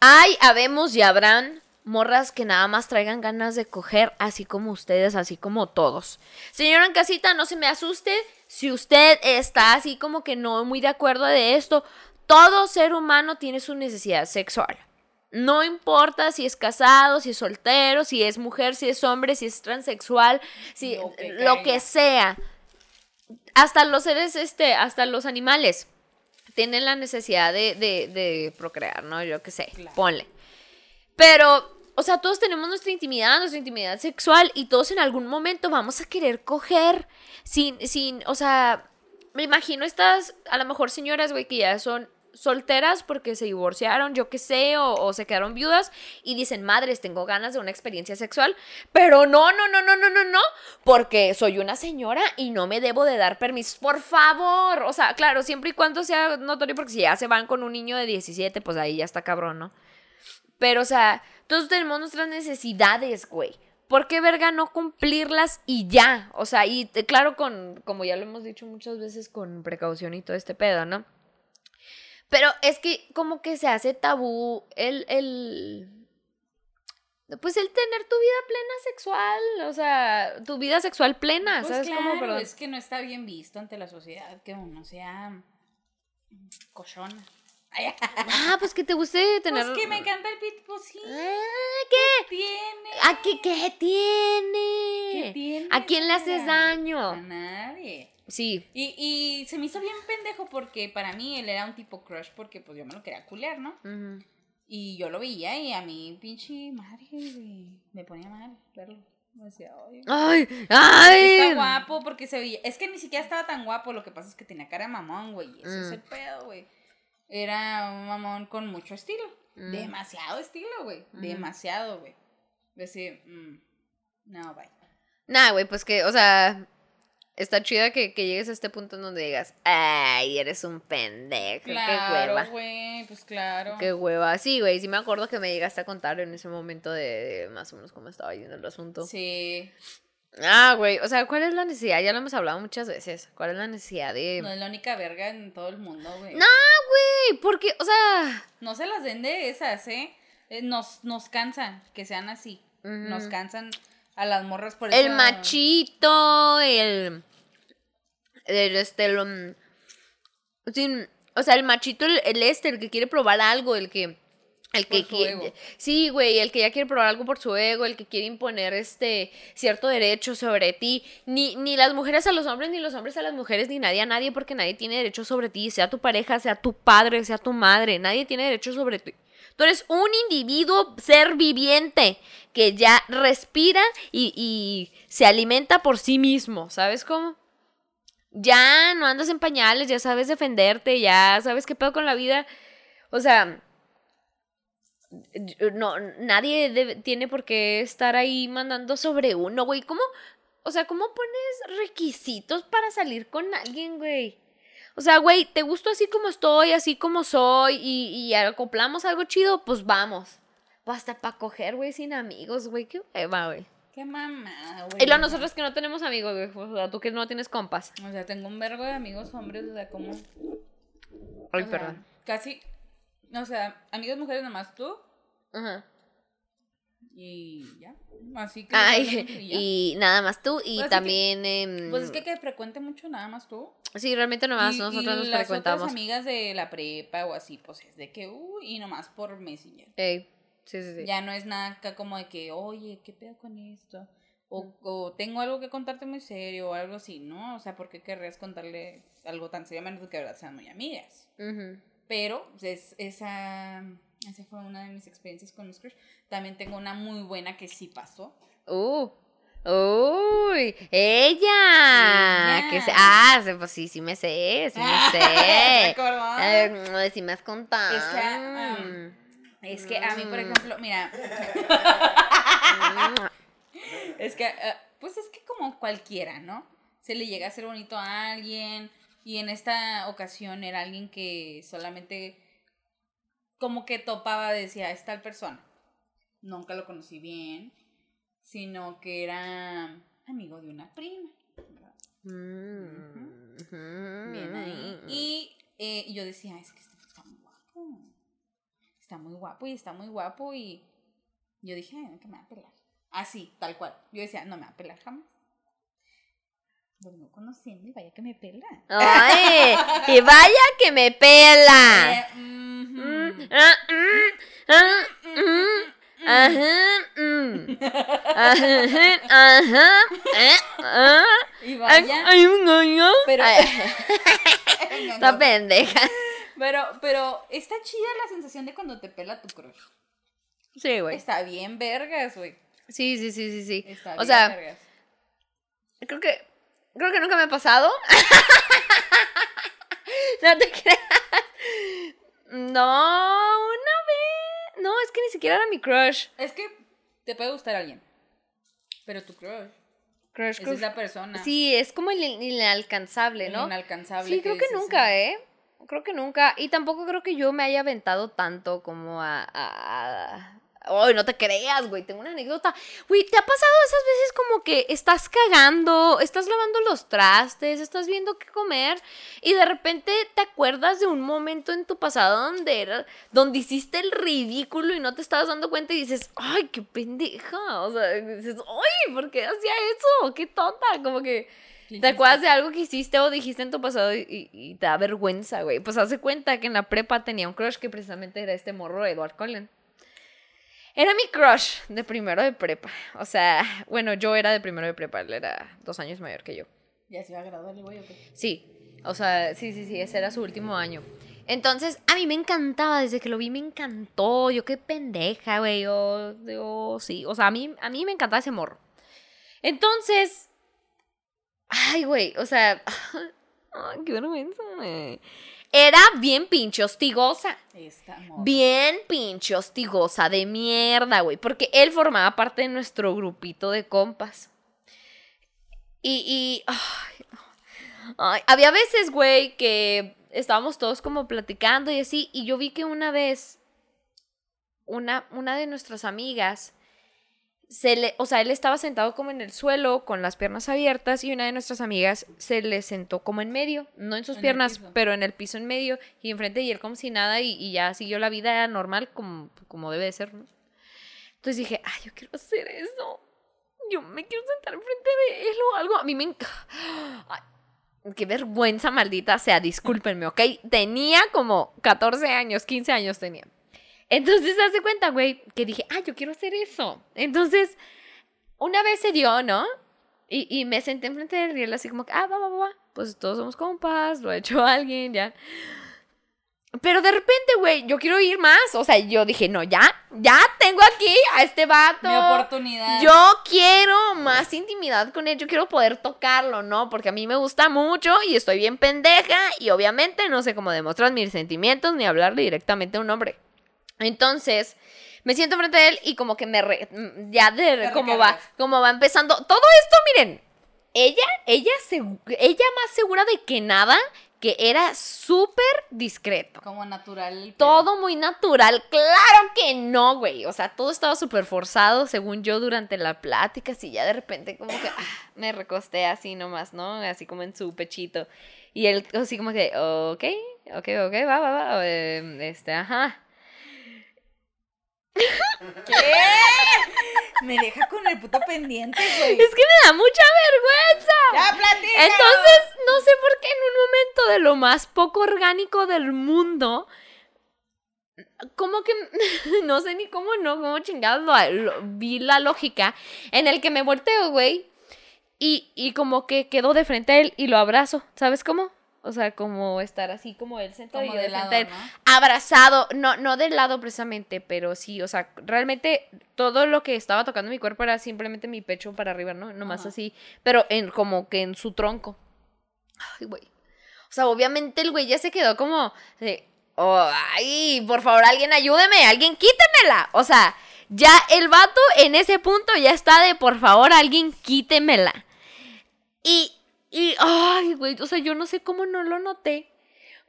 Hay, habemos y habrán morras que nada más traigan ganas de coger, así como ustedes, así como todos. Señora en casita, no se me asuste si usted está así como que no muy de acuerdo de esto. Todo ser humano tiene su necesidad sexual. No importa si es casado, si es soltero, si es mujer, si es hombre, si es transexual, si Lo que lo caiga. que sea. Hasta los seres, este, hasta los animales tienen la necesidad de, de, de procrear, ¿no? Yo qué sé, Claro. ponle. Pero, o sea, todos tenemos nuestra intimidad, nuestra intimidad sexual y todos en algún momento vamos a querer coger sin, sin, o sea, me imagino estas, a lo mejor señoras, güey, que ya son solteras porque se divorciaron, yo qué sé, o, o se quedaron viudas y dicen, madres, tengo ganas de una experiencia sexual, pero no, no, no, no, no, no, no, porque soy una señora y no me debo de dar permiso, por favor, o sea, claro, siempre y cuando sea notorio, porque si ya se van con un niño de 17, pues ahí ya está cabrón, ¿no? Pero, o sea, todos tenemos nuestras necesidades, güey. ¿Por qué verga no cumplirlas y ya? O sea, y eh, claro, con, como ya lo hemos dicho muchas veces, con precaución y todo este pedo, ¿no? Pero es que como que se hace tabú el, el, pues el tener tu vida plena sexual, o sea, tu vida sexual plena, Pues ¿sabes claro, cómo? Perdón. es que no está bien visto ante la sociedad que uno sea cochona. Ah, pues que te guste tener... Pues que me encanta el pit, pues sí. Ah, ¿qué? Tiene. ¿A qué, qué tiene? ¿Qué tiene, ¿A quién le haces señora? A daño? nadie. Sí. Y, y se me hizo bien pendejo porque para mí él era un tipo crush porque pues yo me lo quería culear, ¿no? Y yo lo veía y a mí, pinche madre, güey, me ponía mal verlo. Me decía, "Ay, Ay, ay. Está guapo porque se veía. Es que ni siquiera estaba tan guapo. Lo que pasa es que tenía cara de mamón, güey. Ese es Mm. el pedo, güey. Era un mamón con mucho estilo. Mm. Demasiado estilo, güey. Demasiado, güey. Decir, mm, no, bye. Nah, güey, pues que, o sea, está chida que, que llegues a este punto en donde digas, ay, eres un pendejo, qué Claro, hueva. güey, pues claro. Qué hueva. Sí, güey, sí me acuerdo que me llegaste a contar en ese momento de, de más o menos cómo estaba yendo el asunto. Sí, Ah, güey, o sea, ¿cuál es la necesidad? Ya lo hemos hablado muchas veces. ¿Cuál es la necesidad de...? no es la única verga en todo el mundo, güey. No, güey, porque, o sea... No se las den de esas, ¿eh? Eh, Nos, nos cansan que sean así. Nos cansan a las morras por El eso- machito, el... El, este, el, um, sí, o sea, el machito, el, el este, el que quiere probar algo, el que... El que Por su quiere- ego. Sí, güey, el que ya quiere probar algo por su ego, el que quiere imponer este cierto derecho sobre ti. Ni, ni las mujeres a los hombres, ni los hombres a las mujeres, ni nadie a nadie, porque nadie tiene derecho sobre ti, sea tu pareja, sea tu padre, sea tu madre, nadie tiene derecho sobre ti. Tú eres un individuo, ser viviente, que ya respira y, y se alimenta por sí mismo, ¿sabes cómo? Ya no andas en pañales, ya sabes defenderte, ya sabes qué pedo con la vida. O sea, no, nadie debe- tiene por qué estar ahí mandando sobre uno, güey. ¿Cómo? O sea, ¿cómo pones requisitos para salir con alguien, güey? O sea, güey, ¿te gusto así como estoy, así como soy y, y acoplamos algo chido? Pues vamos. Pues hasta para coger, güey, sin amigos, güey. Qué hueva, güey. Qué mamada, güey. Y luego nosotros que no tenemos amigos, güey. O sea, tú que no tienes compas. O sea, tengo un vergo de amigos hombres, o sea, como... Ay, o sea, perdón. Casi... O sea, amigos mujeres nomás tú Ajá. y ya. Así que... Ay, y ya. y nada más tú. Y Pues que- también. em, Pues es que que frecuente mucho nada más tú. Sí, realmente nomás y, nosotros y nos las frecuentamos. otras amigas de la prepa o así, pues es de que, uh, y nomás por Messenger. Ey, sí, sí, sí. Ya no es nada acá como de que, oye, ¿qué pedo con esto? O, o tengo algo que contarte muy serio o algo así, ¿no? O sea, ¿por qué querrías contarle algo tan serio a menos de que de verdad sean muy amigas? Ujú. Pero pues, esa, esa fue una de mis experiencias con mis crush. También tengo una muy buena que sí pasó. Uh. Uy, ella. Ella. Que se, ah, sí, pues sí, sí me sé, sí me ¿Te sé. acordás? Eh, sí me has contado. Es que, Es que a mí, por Mm. ejemplo, mira, es que, eh, pues es que como cualquiera, ¿no? Se le llega a ser bonito a alguien y en esta ocasión era alguien que solamente como que topaba, decía, es tal persona. Nunca lo conocí bien, sino que era amigo de una prima. Mm. Bien ahí. Y eh, y yo decía, es que este está muy guapo. Está muy guapo y está muy guapo. Y yo dije, "Ay, que me va a pelar. Así, tal cual. Yo decía, no me va a pelar jamás. Lo vengo conociendo y vaya que me pela. Ay, y vaya que me pela. Ajá, mm. Ajá, ajá. Y Ay, vaya. ay, un gallo. Pero, No, Está no. pendeja. pero, pero está chida la sensación de cuando te pela tu crush. Sí, güey. Está bien vergas, güey. Sí, sí, sí, sí, sí. Está O bien sea, vergas. creo que creo que nunca me ha pasado. no te creas. No, una vez. No, es que ni siquiera era mi crush. Es que te puede gustar alguien. Pero tu crush. Crush, Esa crush. es la persona. Sí, es como el in- inalcanzable, el ¿no? Inalcanzable. Sí, creo que nunca, ¿eh? Creo que nunca. Y tampoco creo que yo me haya aventado tanto como a- Ay, no te creas, güey. Tengo una anécdota. Güey, ¿te ha pasado esas veces como que estás cagando, estás lavando los trastes, estás viendo qué comer y de repente te acuerdas de un momento en tu pasado donde era, donde hiciste el ridículo y no te estabas dando cuenta y dices, ay, qué pendeja. O sea, dices, ay, ¿por qué hacía eso? Qué tonta. Como que ¿Qué ¿Te acuerdas de algo que hiciste o dijiste en tu pasado y, y- y te da vergüenza, güey? Pues hace cuenta que en la prepa tenía un crush que precisamente era este morro, Edward Cullen. Era mi crush de primero de prepa. O sea, bueno, yo era de primero de prepa, él era dos años mayor que yo. Ya se va a graduar el güey o qué? Sí, o sea, sí, sí, sí, ese era su último año. Entonces, a mí me encantaba, desde que lo vi me encantó. Yo qué pendeja, güey. Yo, yo, sí, o sea, a mí, a mí me encantaba ese morro. Entonces, ay, güey, o sea, Ay, qué vergüenza, güey. Era bien pinche hostigosa. Esta morra. Bien pinche hostigosa de mierda, güey. Porque él formaba parte de nuestro grupito de compas. Y, y ay, no. Ay, había veces, güey, que estábamos todos como platicando y así. Y yo vi que una vez, una, una de nuestras amigas, se le, o sea, él estaba sentado como en el suelo con las piernas abiertas y una de nuestras amigas se le sentó como en medio, no en sus En piernas, pero en el piso en medio y enfrente y él como si nada y, y ya siguió la vida normal como, como debe de ser, ¿no? Entonces dije, ay, yo quiero hacer eso. Yo me quiero sentar enfrente de él o algo. A mí me... Ay, qué vergüenza maldita sea, discúlpenme, ¿ok? Tenía como 14 años, 15 años tenía. Entonces, hace cuenta, güey, que dije, ah, yo quiero hacer eso. Entonces, una vez se dio, ¿no? Y, y me senté enfrente de él así como que, ah, va, va, va, va. Pues todos somos compas, lo ha hecho alguien, ya. Pero de repente, güey, yo quiero ir más. O sea, yo dije, no, ya, ya tengo aquí a este vato. Mi oportunidad. Yo quiero más intimidad con él, yo quiero poder tocarlo, ¿no? Porque a mí me gusta mucho y estoy bien pendeja y obviamente no sé cómo demostrar mis sentimientos ni hablarle directamente a un hombre. Entonces, me siento frente a él y como que me... re- ya de... Te Como va, como va empezando. Todo esto, miren, ella, ella, segu- ella más segura de que nada, que era súper discreto. Como natural. Todo muy natural. Claro que no, güey. O sea, todo estaba súper forzado, según yo, durante la plática. Así ya de repente, como que ah, me recosté así nomás, ¿no? Así como en su pechito. Y él, así como que, ok, ok, ok, va, va, va. eh, este, ajá. ¿Qué? Me deja con el puto pendiente, güey. Es que me da mucha vergüenza. ¡Ya platica! Entonces, no sé por qué en un momento de lo más poco orgánico del mundo, como que, no sé ni cómo no, cómo chingados lo- lo- vi la lógica en el que me volteo, güey, y, y como que quedo de frente a él y lo abrazo, ¿sabes cómo? O sea, como estar así como él sentado Como y yo de lado, abrazado, no, no del lado precisamente, pero sí, o sea, realmente todo lo que estaba tocando mi cuerpo era simplemente mi pecho para arriba, ¿no? Nomás Ajá. así, pero en como que en su tronco. Ay, güey. O sea, obviamente el güey ya se quedó como de, "Oh, ay, por favor, alguien ayúdeme, alguien quítemela. O sea, ya el vato en ese punto ya está de, por favor, alguien quítemela. Y, y, ay, güey, o sea, yo no sé cómo no lo noté.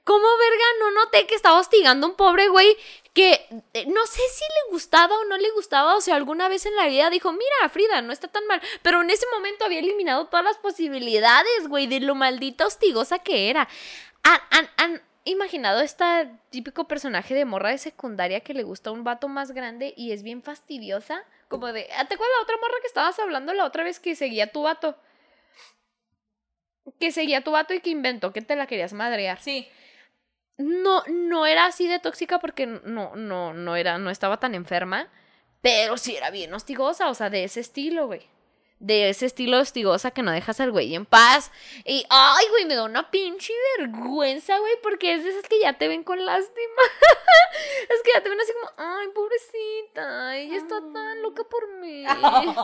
¿Cómo verga no noté que estaba hostigando a un pobre güey que eh, no sé si le gustaba o no le gustaba, o sea, alguna vez en la vida dijo, mira, Frida, no está tan mal, pero en ese momento había eliminado todas las posibilidades, güey, de lo maldita hostigosa que era. ¿Han, han, imaginado este típico personaje de morra de secundaria que le gusta un vato más grande y es bien fastidiosa? Como de, ¿ah, ¿te acuerdas la otra morra que estabas hablando la otra vez que seguía tu vato? Que seguía tu vato y que inventó que te la querías madrear Sí. no, no era así de tóxica porque no, no, no era, no estaba tan enferma, pero sí era bien hostigosa, o sea, de ese estilo, güey. De ese estilo hostigosa que no dejas al güey en paz. Y, ay, güey, me da una pinche vergüenza, güey, porque es de esas que ya te ven con lástima. es que ya te ven así como, ay, pobrecita, ella está tan loca por mí.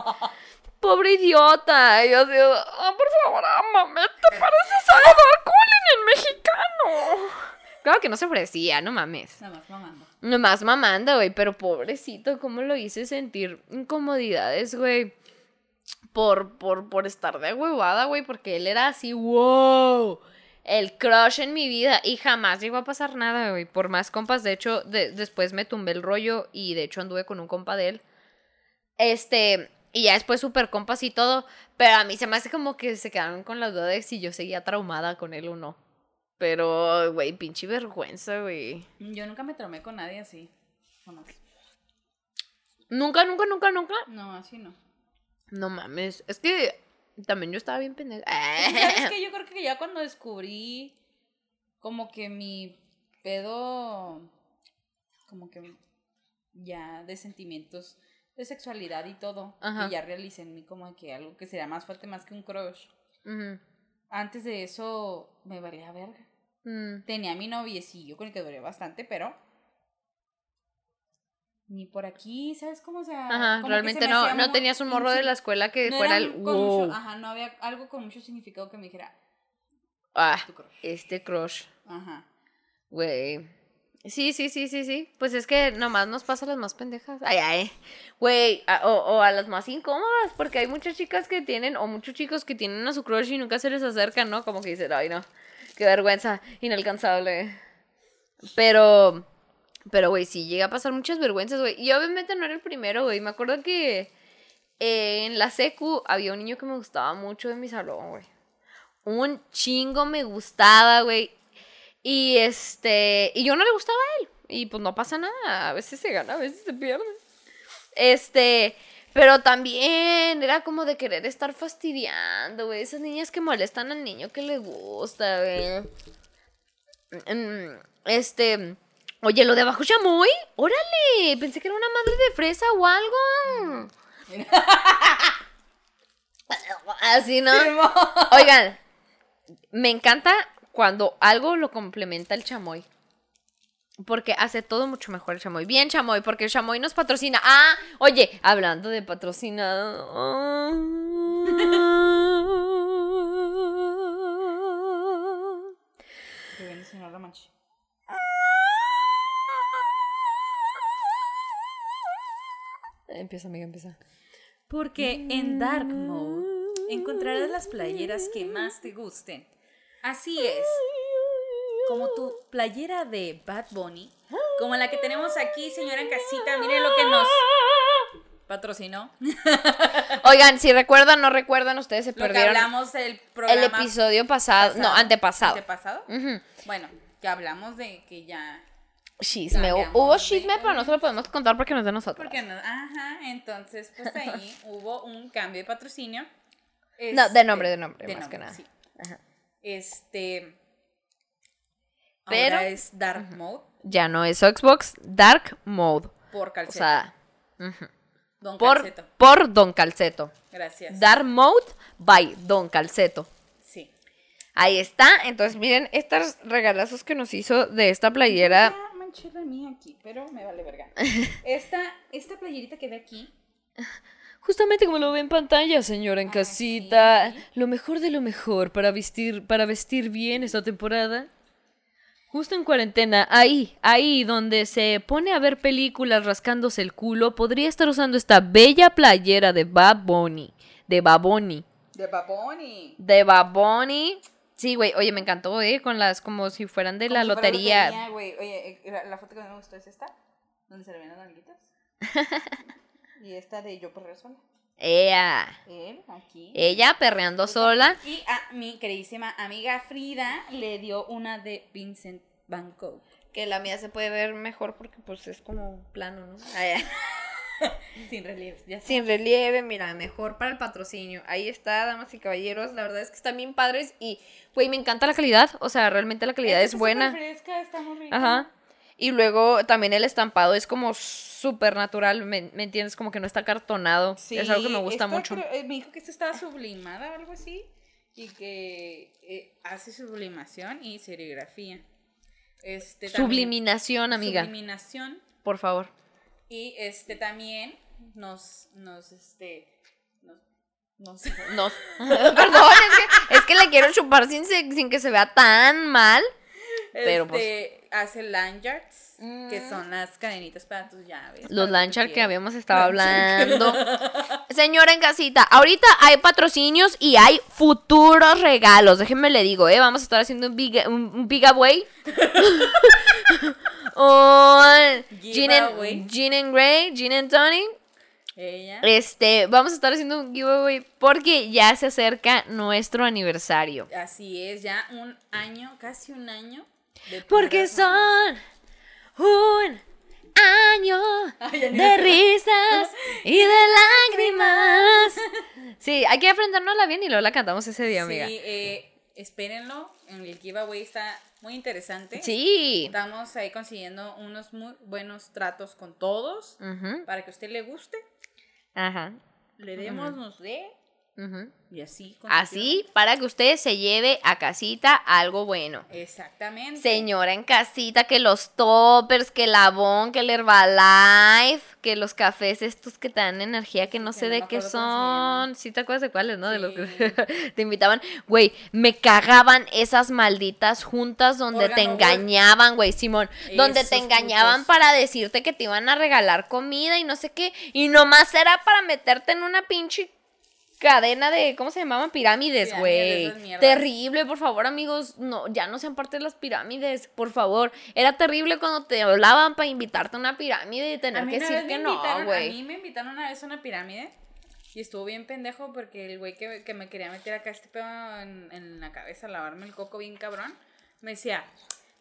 Pobre idiota. Y yo así, ah, por favor, ámame, te pareces a Edward Cullen, el mexicano. Claro que no se ofrecía, no mames. Nada más mamando. Nomás mamando, güey, pero pobrecito, ¿cómo lo hice sentir incomodidades, güey? Por, por, por estar de huevada, güey, porque él era así, wow, el crush en mi vida y jamás llegó a pasar nada, güey, por más compas, de hecho, de- después me tumbé el rollo y de hecho anduve con un compa de él, este, y ya después súper compas y todo, pero a mí se me hace como que se quedaron con la duda de si yo seguía traumada con él o no, pero, güey, pinche vergüenza, güey. Yo nunca me traumé con nadie así. Jamás. Nunca, nunca, nunca, nunca. No, así no. No mames, es que también yo estaba bien pendeja. ¿Sabes qué? Yo creo que ya cuando descubrí como que mi pedo, como que ya de sentimientos, de sexualidad y todo, Ajá. y ya realicé en mí como que algo que sería más fuerte más que un crush. Antes de eso me valía verga. Mm. Tenía a mi noviecillo con el que duré bastante, pero ni por aquí, ¿sabes cómo? O sea, Ajá, como realmente se no, no tenías un morro de la escuela que no fuera era el wow. mucho- ajá, no había algo con mucho significado que me dijera, Ah, Tu crush. este crush. Ajá. Güey. Sí, sí, sí, sí, sí. Pues es que nomás nos pasa a las más pendejas. Ay, ay. Güey, o, o a las más incómodas, porque hay muchas chicas que tienen, o muchos chicos que tienen a su crush y nunca se les acercan, ¿no? Como que dicen, ay, no, qué vergüenza, inalcanzable. Pero, pero, güey, sí llega a pasar muchas vergüenzas, güey. Y obviamente no era el primero, güey. Me acuerdo que eh, en la secu había un niño que me gustaba mucho de mi salón, güey. Un chingo me gustaba, güey. Y este, y yo no le gustaba a él. Y pues no pasa nada, a veces se gana, a veces se pierde. Este, pero también era como de querer estar fastidiando, güey. Esas niñas que molestan al niño que le gusta, güey. Mm, Este, oye, lo de abajo chamoy, órale, pensé que era una madre de fresa o algo. Así, ¿no? Oigan, me encanta cuando algo lo complementa el chamoy. Porque hace todo mucho mejor el chamoy. Bien, chamoy, porque el chamoy nos patrocina. Ah, oye, hablando de patrocinado. Empieza, amiga, empieza. Porque en Dark Mode encontrarás las playeras que más te gusten. Así es. Como tu playera de Bad Bunny. Como la que tenemos aquí, señora en casita. Miren lo que nos patrocinó. Oigan, si recuerdan, no recuerdan, ustedes se Lo que perdieron hablamos del programa. el episodio pasado. No, pasado. antepasado. ¿Antepasado? Bueno, que hablamos de que ya. Chisme. Hubo chisme, pero no se lo podemos contar porque no es de nosotros. Porque no. Ajá, entonces, pues ahí hubo un cambio de patrocinio. No, de Este, nombre, de nombre, más que nada. sí. Ajá. Este. Pero- Ahora es Dark Mode Ya no es Xbox Dark Mode. por O Calceto. sea, ujú. Don por, Calceto. por Don Calceto. Gracias. Dark Mode by Don Calceto. sí. Ahí está. Entonces, miren, estos regalazos que nos hizo de esta playera. La mía aquí, pero me vale verga. Esta, esta playerita que ve aquí. Justamente como lo ve en pantalla, señora en Ah, casita. sí. Lo mejor de lo mejor para vestir, para vestir bien esta temporada. Justo en cuarentena, ahí, ahí donde se pone a ver películas rascándose el culo, podría estar usando esta bella playera de Bad Bunny. De Baboni. De Baboni. De Baboni. Sí, güey, oye, me encantó, ¿eh? Con las, como si fueran de la Como si fuera lotería. lotería, güey. Oye, eh, la, la foto que me gustó es esta, donde se le ven las nalguitas. y esta de Yo por sola. Ea. Él, aquí. Ella perreando sola. Y a mi queridísima amiga Frida le dio una de Vincent Van Gogh. Que la mía se puede ver mejor porque pues es como plano, ¿no? Sin relieves, ya Sin relieve, mira, mejor para el patrocinio. Ahí está, damas y caballeros. La verdad es que están bien padres y, güey, me encanta la calidad. O sea, realmente la calidad es buena. fresca, está muy rica. Ajá. Y luego también el estampado es como súper natural, ¿me, me entiendes? Como que no está cartonado. Sí, es algo que me gusta esta mucho. eh, me dijo que esta estaba sublimada o algo así. Y que eh, hace sublimación y serigrafía. Este, también- Subliminación, amiga. Subliminación. Por favor. Y este también nos, nos, este, nos, nos- No. Perdón, es que, es que le quiero chupar sin, sin que se vea tan mal. Pero, pues, este, hace lanyards, que Mm. son las cadenitas para tus llaves. Los tu que habíamos estado hablando. Señora en casita, ahorita hay patrocinios y hay futuros regalos. Déjenme le digo, ¿eh? Vamos a estar haciendo un big, un, un giveaway. Un Jean and. Jean and Grey, Jean and Tony. Ella. Este, vamos a estar haciendo un giveaway porque ya se acerca nuestro aniversario. Así es, ya un año, casi un año. de Porque son un año Ay, de risas y de lágrimas. Sí, hay que aprendérnosla bien y luego la cantamos ese día, amiga. Sí, eh, espérenlo. En el giveaway está muy interesante. Sí. Estamos ahí consiguiendo unos muy buenos tratos con todos Ujú, para que a usted le guste. Ajá. Le demos, nos dé. Y así. Así para que usted se lleve a casita algo bueno. Exactamente. Señora en casita, que los toppers, que el Avon, que el Herbalife, que los cafés estos que te dan energía, que no sé de qué son. Sí te acuerdas de cuáles, ¿no? De los que te invitaban. Güey, me cagaban esas malditas juntas donde te engañaban, güey, Simón. Donde te engañaban putos. para decirte que te iban a regalar comida y no sé qué. Y nomás era para meterte en una pinche cadena de, ¿cómo se llamaban? Pirámides, güey. Terrible, por favor, amigos, no, ya no sean parte de las pirámides, por favor. Era terrible cuando te hablaban para invitarte a una pirámide y tener que decir que no, invitaron- A güey. mí me invitaron una vez a una pirámide y estuvo bien pendejo porque el güey que, que me quería meter acá este pedo en, en la cabeza, lavarme el coco bien cabrón, me decía,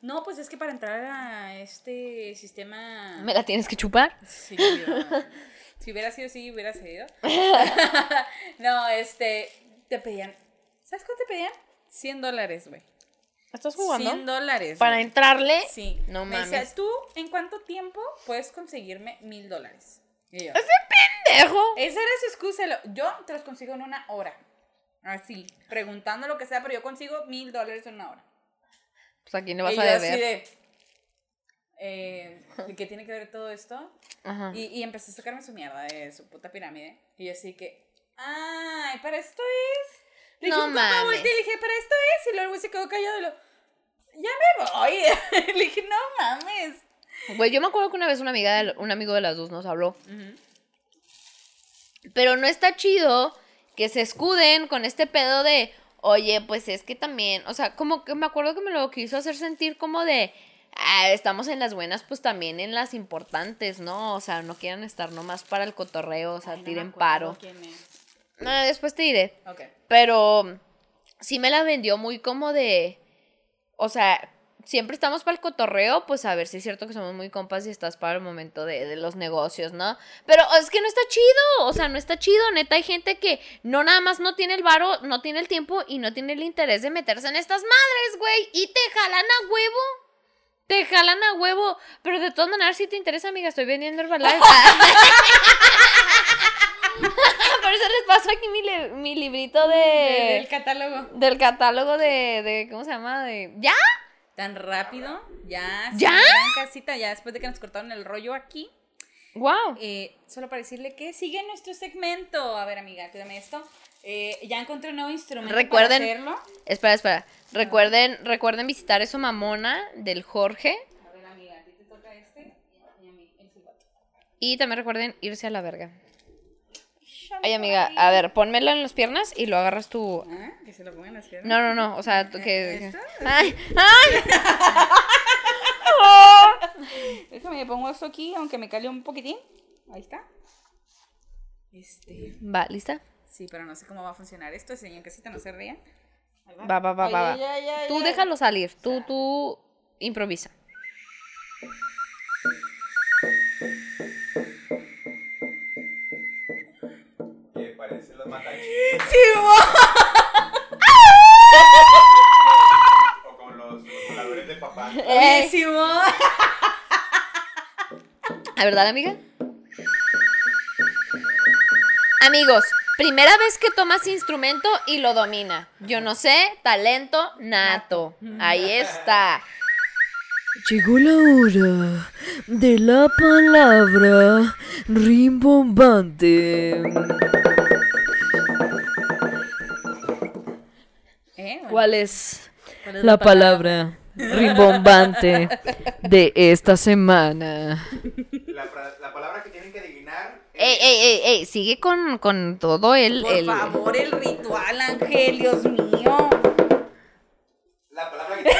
no, pues es que para entrar a este sistema... ¿Me la tienes que chupar? Sí, yo- si hubiera sido así, hubiera seguido. no, este, te pedían, ¿sabes cuánto te pedían? 100 dólares, güey. ¿Estás 100 dólares. Para entrarle. Sí. No Me mames. decía, ¿tú en cuánto tiempo puedes conseguirme mil dólares? Yo, pendejo. esa era su excusa. Yo te los consigo en una hora. Así, preguntando lo que sea, pero yo consigo mil dólares en una hora. Pues a quién le y vas yo a así deber. de. Eh, ¿y ¿Qué tiene que ver todo esto? Ajá. Y, y empezó a sacarme su mierda de su puta pirámide. Y yo así que. ¡Ay, para esto es! Le dije, No "Un compa, mames. volteé", le dije, para esto es. Y luego se quedó callado y lo. Ya me voy. le dije, no mames. Güey, yo me acuerdo que una vez una amiga de- un amigo de las dos nos habló. Pero no está chido que se escuden con este pedo de, oye, pues es que también, o sea, como que me acuerdo que me lo quiso hacer sentir como de, "Ah, estamos en las buenas, pues también en las importantes, ¿no? O sea, no quieran estar nomás para el cotorreo, o sea, Ay, tiren paro. quién es. No, después te diré. Ok. Pero sí me la vendió muy como de. O sea, siempre estamos para el cotorreo, pues a ver si es cierto que somos muy compas y estás para el momento de, de los negocios, ¿no? Pero es que no está chido, o sea, no está chido, neta. Hay gente que no nada más no tiene el varo, no tiene el tiempo y no tiene el interés de meterse en estas madres, güey. Y te jalan a huevo. Te jalan a huevo. Pero de todas maneras, si te interesa, amiga, estoy vendiendo Herbalife. Por eso les paso aquí mi, li- mi librito de... El catálogo. Del catálogo de, de. ¿Cómo se llama? De. ¿Ya? Tan rápido. Ya. ¿Ya? En casita, ya después de que nos cortaron el rollo aquí. ¡Wow! Eh, solo para decirle que sigue nuestro segmento. A ver, amiga, cuídame esto. Eh, ya encontré un nuevo instrumento Recuerden- para hacerlo. Espera, espera. Recuerden, recuerden visitar eso mamona del Jorge. A ver, amiga, a ti te toca este y a mí el silbato. Y también recuerden irse a la verga. Ay, amiga, a ver, pónmelo en las piernas y lo agarras tú. Ah, Que se lo pongan las piernas. No, no, no. O sea, tú que. ¡Ay! ¡Ay! ¡Oh! Déjame, pongo esto aquí, aunque me cale un poquitín. Ahí está. Este. Va, ¿lista? Sí, pero no sé cómo va a funcionar esto. Señor, casita, no se rían. Va, va, va, Ay, va. Tú déjalo salir. Tú, tú improvisa. Que parece los matachis. Sí, O con los, voladores de papá. buenísimo. ¿La verdad, amiga? Amigos, primera vez que tomas instrumento y lo domina. Yo no sé, talento nato. Ahí está. Llegó la hora de la palabra rimbombante. ¿Eh? ¿Cuál es ¿Cuál es la palabra rimbombante de esta semana? La, fra- la palabra que tienen que adivinar Ey, ey, ey, ey, sigue con, con todo el... Por el- favor, el ritual, Ángel, Dios mío. la palabra que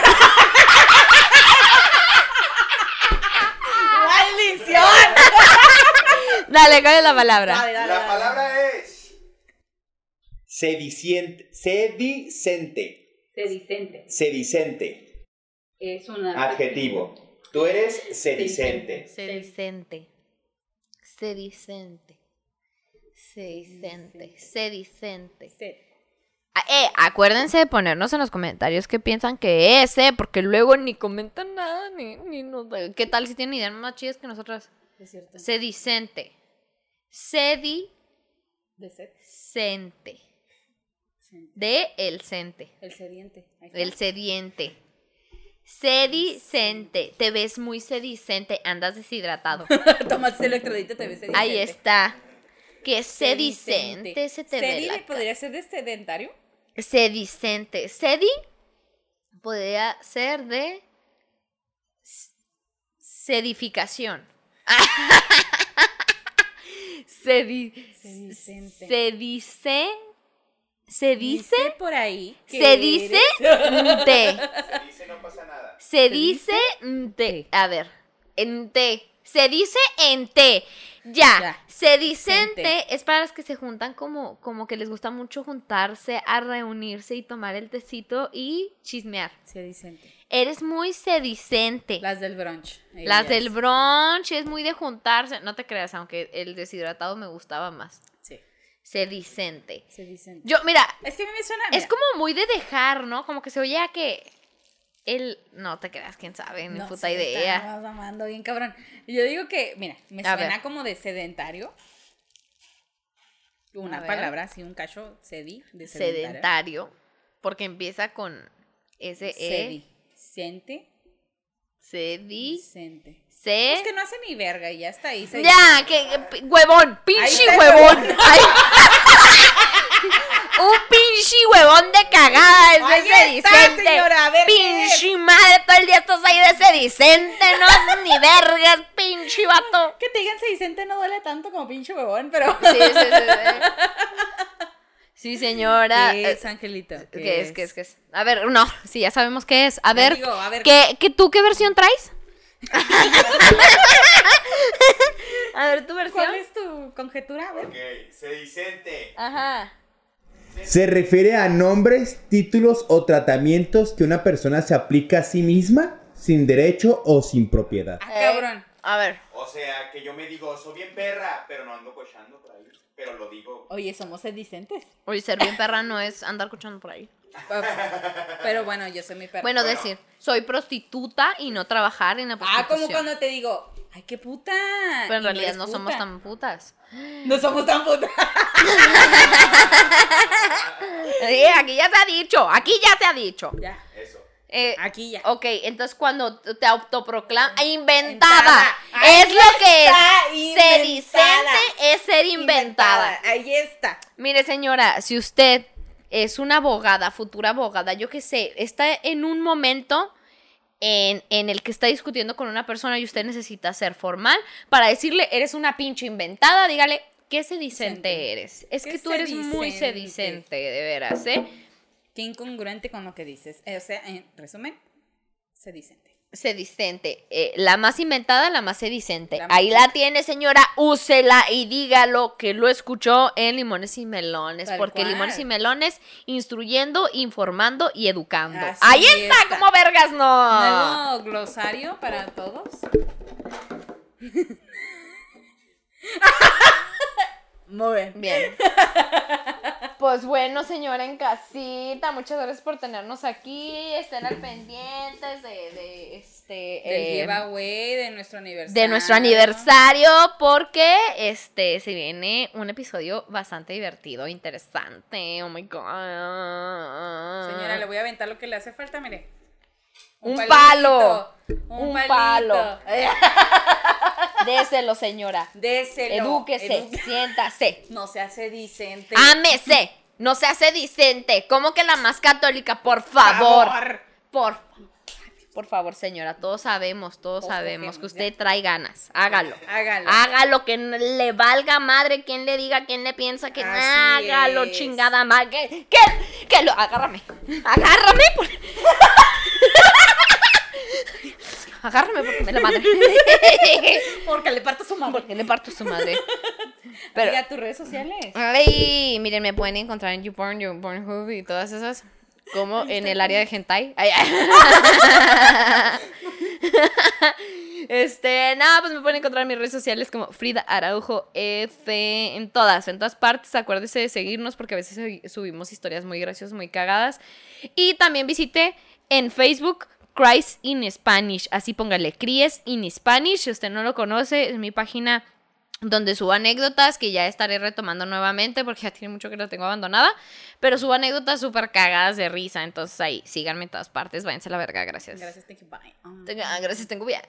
¡Maldición! Dale, ¿cuál es la palabra? Dale, dale, La dale. palabra es sediciente. Sedicente. Sedicente. Sedicente. Es una. Adjetivo. Tú eres sedicente. Sedicente. Sedicente. Sedicente. Sedicente. Sed. Ah, Eh, acuérdense de ponernos en los comentarios qué piensan que es, eh, porque luego ni comentan nada, ni, ni nos... ¿Qué tal si tienen ideas más chidas que nosotras? Es cierto. Sedicente. Sedicente. De sed. De el cente. El sediente. El sediente. Sedicente. Te ves muy sedicente. Andas deshidratado. Tomaste electrolito, te ves sedicente. Ahí está. Que sedicente se te ve la podría ser de sedentario. Sedicente. Sedi podría ser de sedificación. Sedi, Sedicente. Se dice. Se dice. por ahí. que Se dice. Te. Se dice no pasa nada. Se dice en te. A ver, en te. Se dice en te. Ya. Ya. Se dice en te es para los que se juntan como, como que les gusta mucho juntarse a reunirse y tomar el tecito y chismear. Sedicente. Eres muy sedicente. Las del brunch. Las del brunch es muy de juntarse. No te creas, aunque el deshidratado me gustaba más. Sí. Sedicente. Sedicente. Yo, mira, Es que a mí me suena. es como muy de dejar, ¿no? Como que se oye a que él. No te creas, quién sabe, ni no puta sé, idea. Estamos amando bien cabrón. Yo digo que, mira, me A suena ver. como de sedentario. Una palabra así, un cacho, sedi, de sedentario. sedentario, porque empieza con S E Sedicente. sedi Sedicente. Se Es que no hace ni verga y ya está ahí. se ya que que pi- huevón, pinche huevón. huevón. Ay. Un pinche huevón de cagada es Ahí de está, sedicente. señora, a ver qué es. pinche madre, todo el día estás ahí de sedicente, no haces ni vergas, pinche vato. Que te digan sedicente no duele tanto como pinche huevón, pero. Sí, sí, sí. Sí, Sí, señora. ¿Qué eh, es, Angelito? ¿Qué es? ¿Qué es? ¿Qué es? A ver, no, sí, ya sabemos qué es. A ver, digo, a ver. ¿qué, qué, ¿tú qué versión traes? A ver, ¿tu versión? ¿Cuál es tu conjetura? Ok, sedicente. Ajá. Se refiere a nombres, títulos o tratamientos que una persona se aplica a sí misma sin derecho o sin propiedad. Ah, cabrón. A ver. O sea, que yo me digo, soy bien perra, pero no ando cochando por ahí. Pero lo digo. Oye, somos sedicentes. Oye, ser bien perra no es andar escuchando por ahí. Pero bueno, yo soy mi perra. Bueno, decir, soy prostituta y no trabajar en la Ah, prostitución. como cuando te digo, ay, qué puta. Pero en no realidad no somos tan putas. No somos tan putas. Sí, aquí ya se ha dicho, aquí ya se ha dicho. ya, Eso. Eh, aquí ya. Ok, entonces cuando te autoproclamas inventada, Ahí es lo que es. inventada. Sedicente es ser inventada. Ahí está. Mire, señora, si usted es una abogada, futura abogada, yo qué sé, está en un momento en, en el que está discutiendo con una persona y usted necesita ser formal para decirle, eres una pinche inventada, dígale, ¿qué sedicente eres? Es ¿Qué que tú eres muy sedicente? sedicente, de veras, ¿eh? Qué incongruente con lo que dices. Eh, o sea, en resumen, sedicente. Sedicente. Eh, la más inventada, la más sedicente. La más- Ahí la tiene, señora. Úsela y dígalo que lo escuchó en Limones y Melones. Tal porque cual. Limones y Melones, instruyendo, informando y educando. Así Ahí está, está. como vergas no. Nuevo glosario para todos. Muy bien. Bien. Pues bueno, señora en casita, muchas gracias por tenernos aquí. Estén al pendientes de, de este. Del eh, giveaway de nuestro aniversario. de nuestro aniversario porque este se viene un episodio bastante divertido, interesante. Oh my god. Señora, le voy a aventar lo que le hace falta, mire. Un palo. Un, palo. Déselo, señora. Déselo. Edúquese, Edúquese. siéntase. No se hace decente. Ámese. No se hace dicente. ¿Cómo que la más católica? Por favor. Por por favor, señora, todos sabemos, todos sabemos que usted ya. trae ganas. Hágalo. Hágalo. Hágalo, que le valga madre quien le diga, quien le piensa que Así hágalo, es. chingada madre. Que, que, que lo, agárrame. Agárrame. por- agárrame porque me la madre. Porque le parto su porque le parto su madre. Pero, Diga tus redes sociales. Ay, miren, me pueden encontrar en YouPorn, YouPornhub y todas esas. Como en el área de hentai. Ay, ay. Este, nada, pues me pueden encontrar en mis redes sociales como Frida Araujo F en todas, en todas partes. Acuérdese de seguirnos porque a veces sub- subimos historias muy graciosas, muy cagadas. Y también visite en Facebook Christ in Spanish. Así póngale Cries in Spanish. Si usted no lo conoce, es mi página donde subo anécdotas que ya estaré retomando nuevamente porque ya tiene mucho que la tengo abandonada, pero subo anécdotas súper cagadas de risa, entonces ahí, síganme en todas partes, váyanse a la verga, gracias. Gracias, thank you, bye. Ah. Ah, gracias, tengo bien.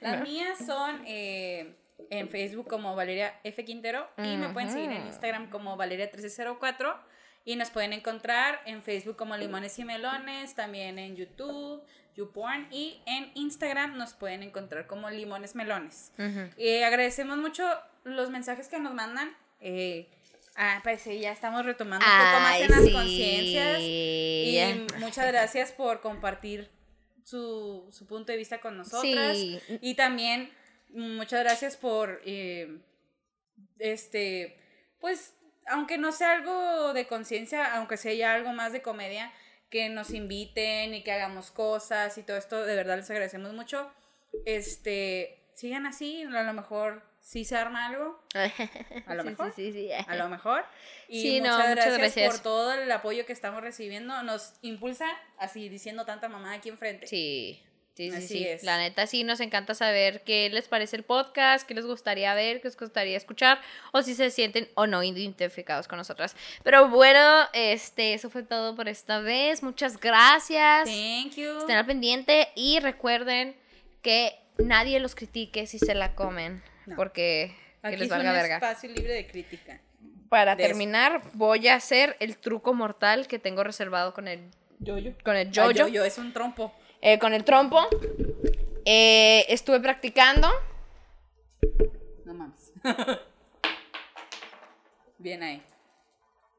Las mías son eh, en Facebook como Valeria F. Quintero y me pueden seguir en. Instagram como Valeria1304 y nos pueden encontrar en Facebook como Limones y Melones, también en YouTube, YouPorn y en Instagram nos pueden encontrar como Limones Melones. Eh, agradecemos mucho los mensajes que nos mandan. Eh, ah, pues sí, ya estamos retomando un poco más en las sí. conciencias. Y muchas gracias por compartir su, su punto de vista con nosotras. Sí. Y también muchas gracias por, eh, este, pues, aunque no sea algo de conciencia, aunque sea ya algo más de comedia, que nos inviten y que hagamos cosas y todo esto, de verdad les agradecemos mucho. Este, sigan así, a lo mejor sí se arma algo, a lo Sí, mejor. Sí, sí, sí. a lo mejor. Y Sí, no, muchas, muchas gracias gracias. por todo el apoyo que estamos recibiendo. Nos impulsa así diciendo tanta mamá aquí enfrente. Sí, sí, sí, Así sí. es. La neta sí nos encanta saber qué les parece el podcast, qué les gustaría ver, qué les gustaría escuchar, o si se sienten o no identificados con nosotras. Pero bueno, este, eso fue todo por esta vez. Muchas gracias. Thank you. Estén al pendiente y recuerden que nadie los critique si se la comen, No. porque que Aquí les es valga un verga. espacio libre de crítica. Para de eso. terminar, voy a hacer el truco mortal que tengo reservado con el Yo-yo. con el Ah, yo-yo. yo-yo es un trompo. Eh, con el trompo. Eh, estuve practicando. No mames. Bien ahí.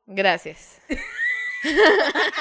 Gracias.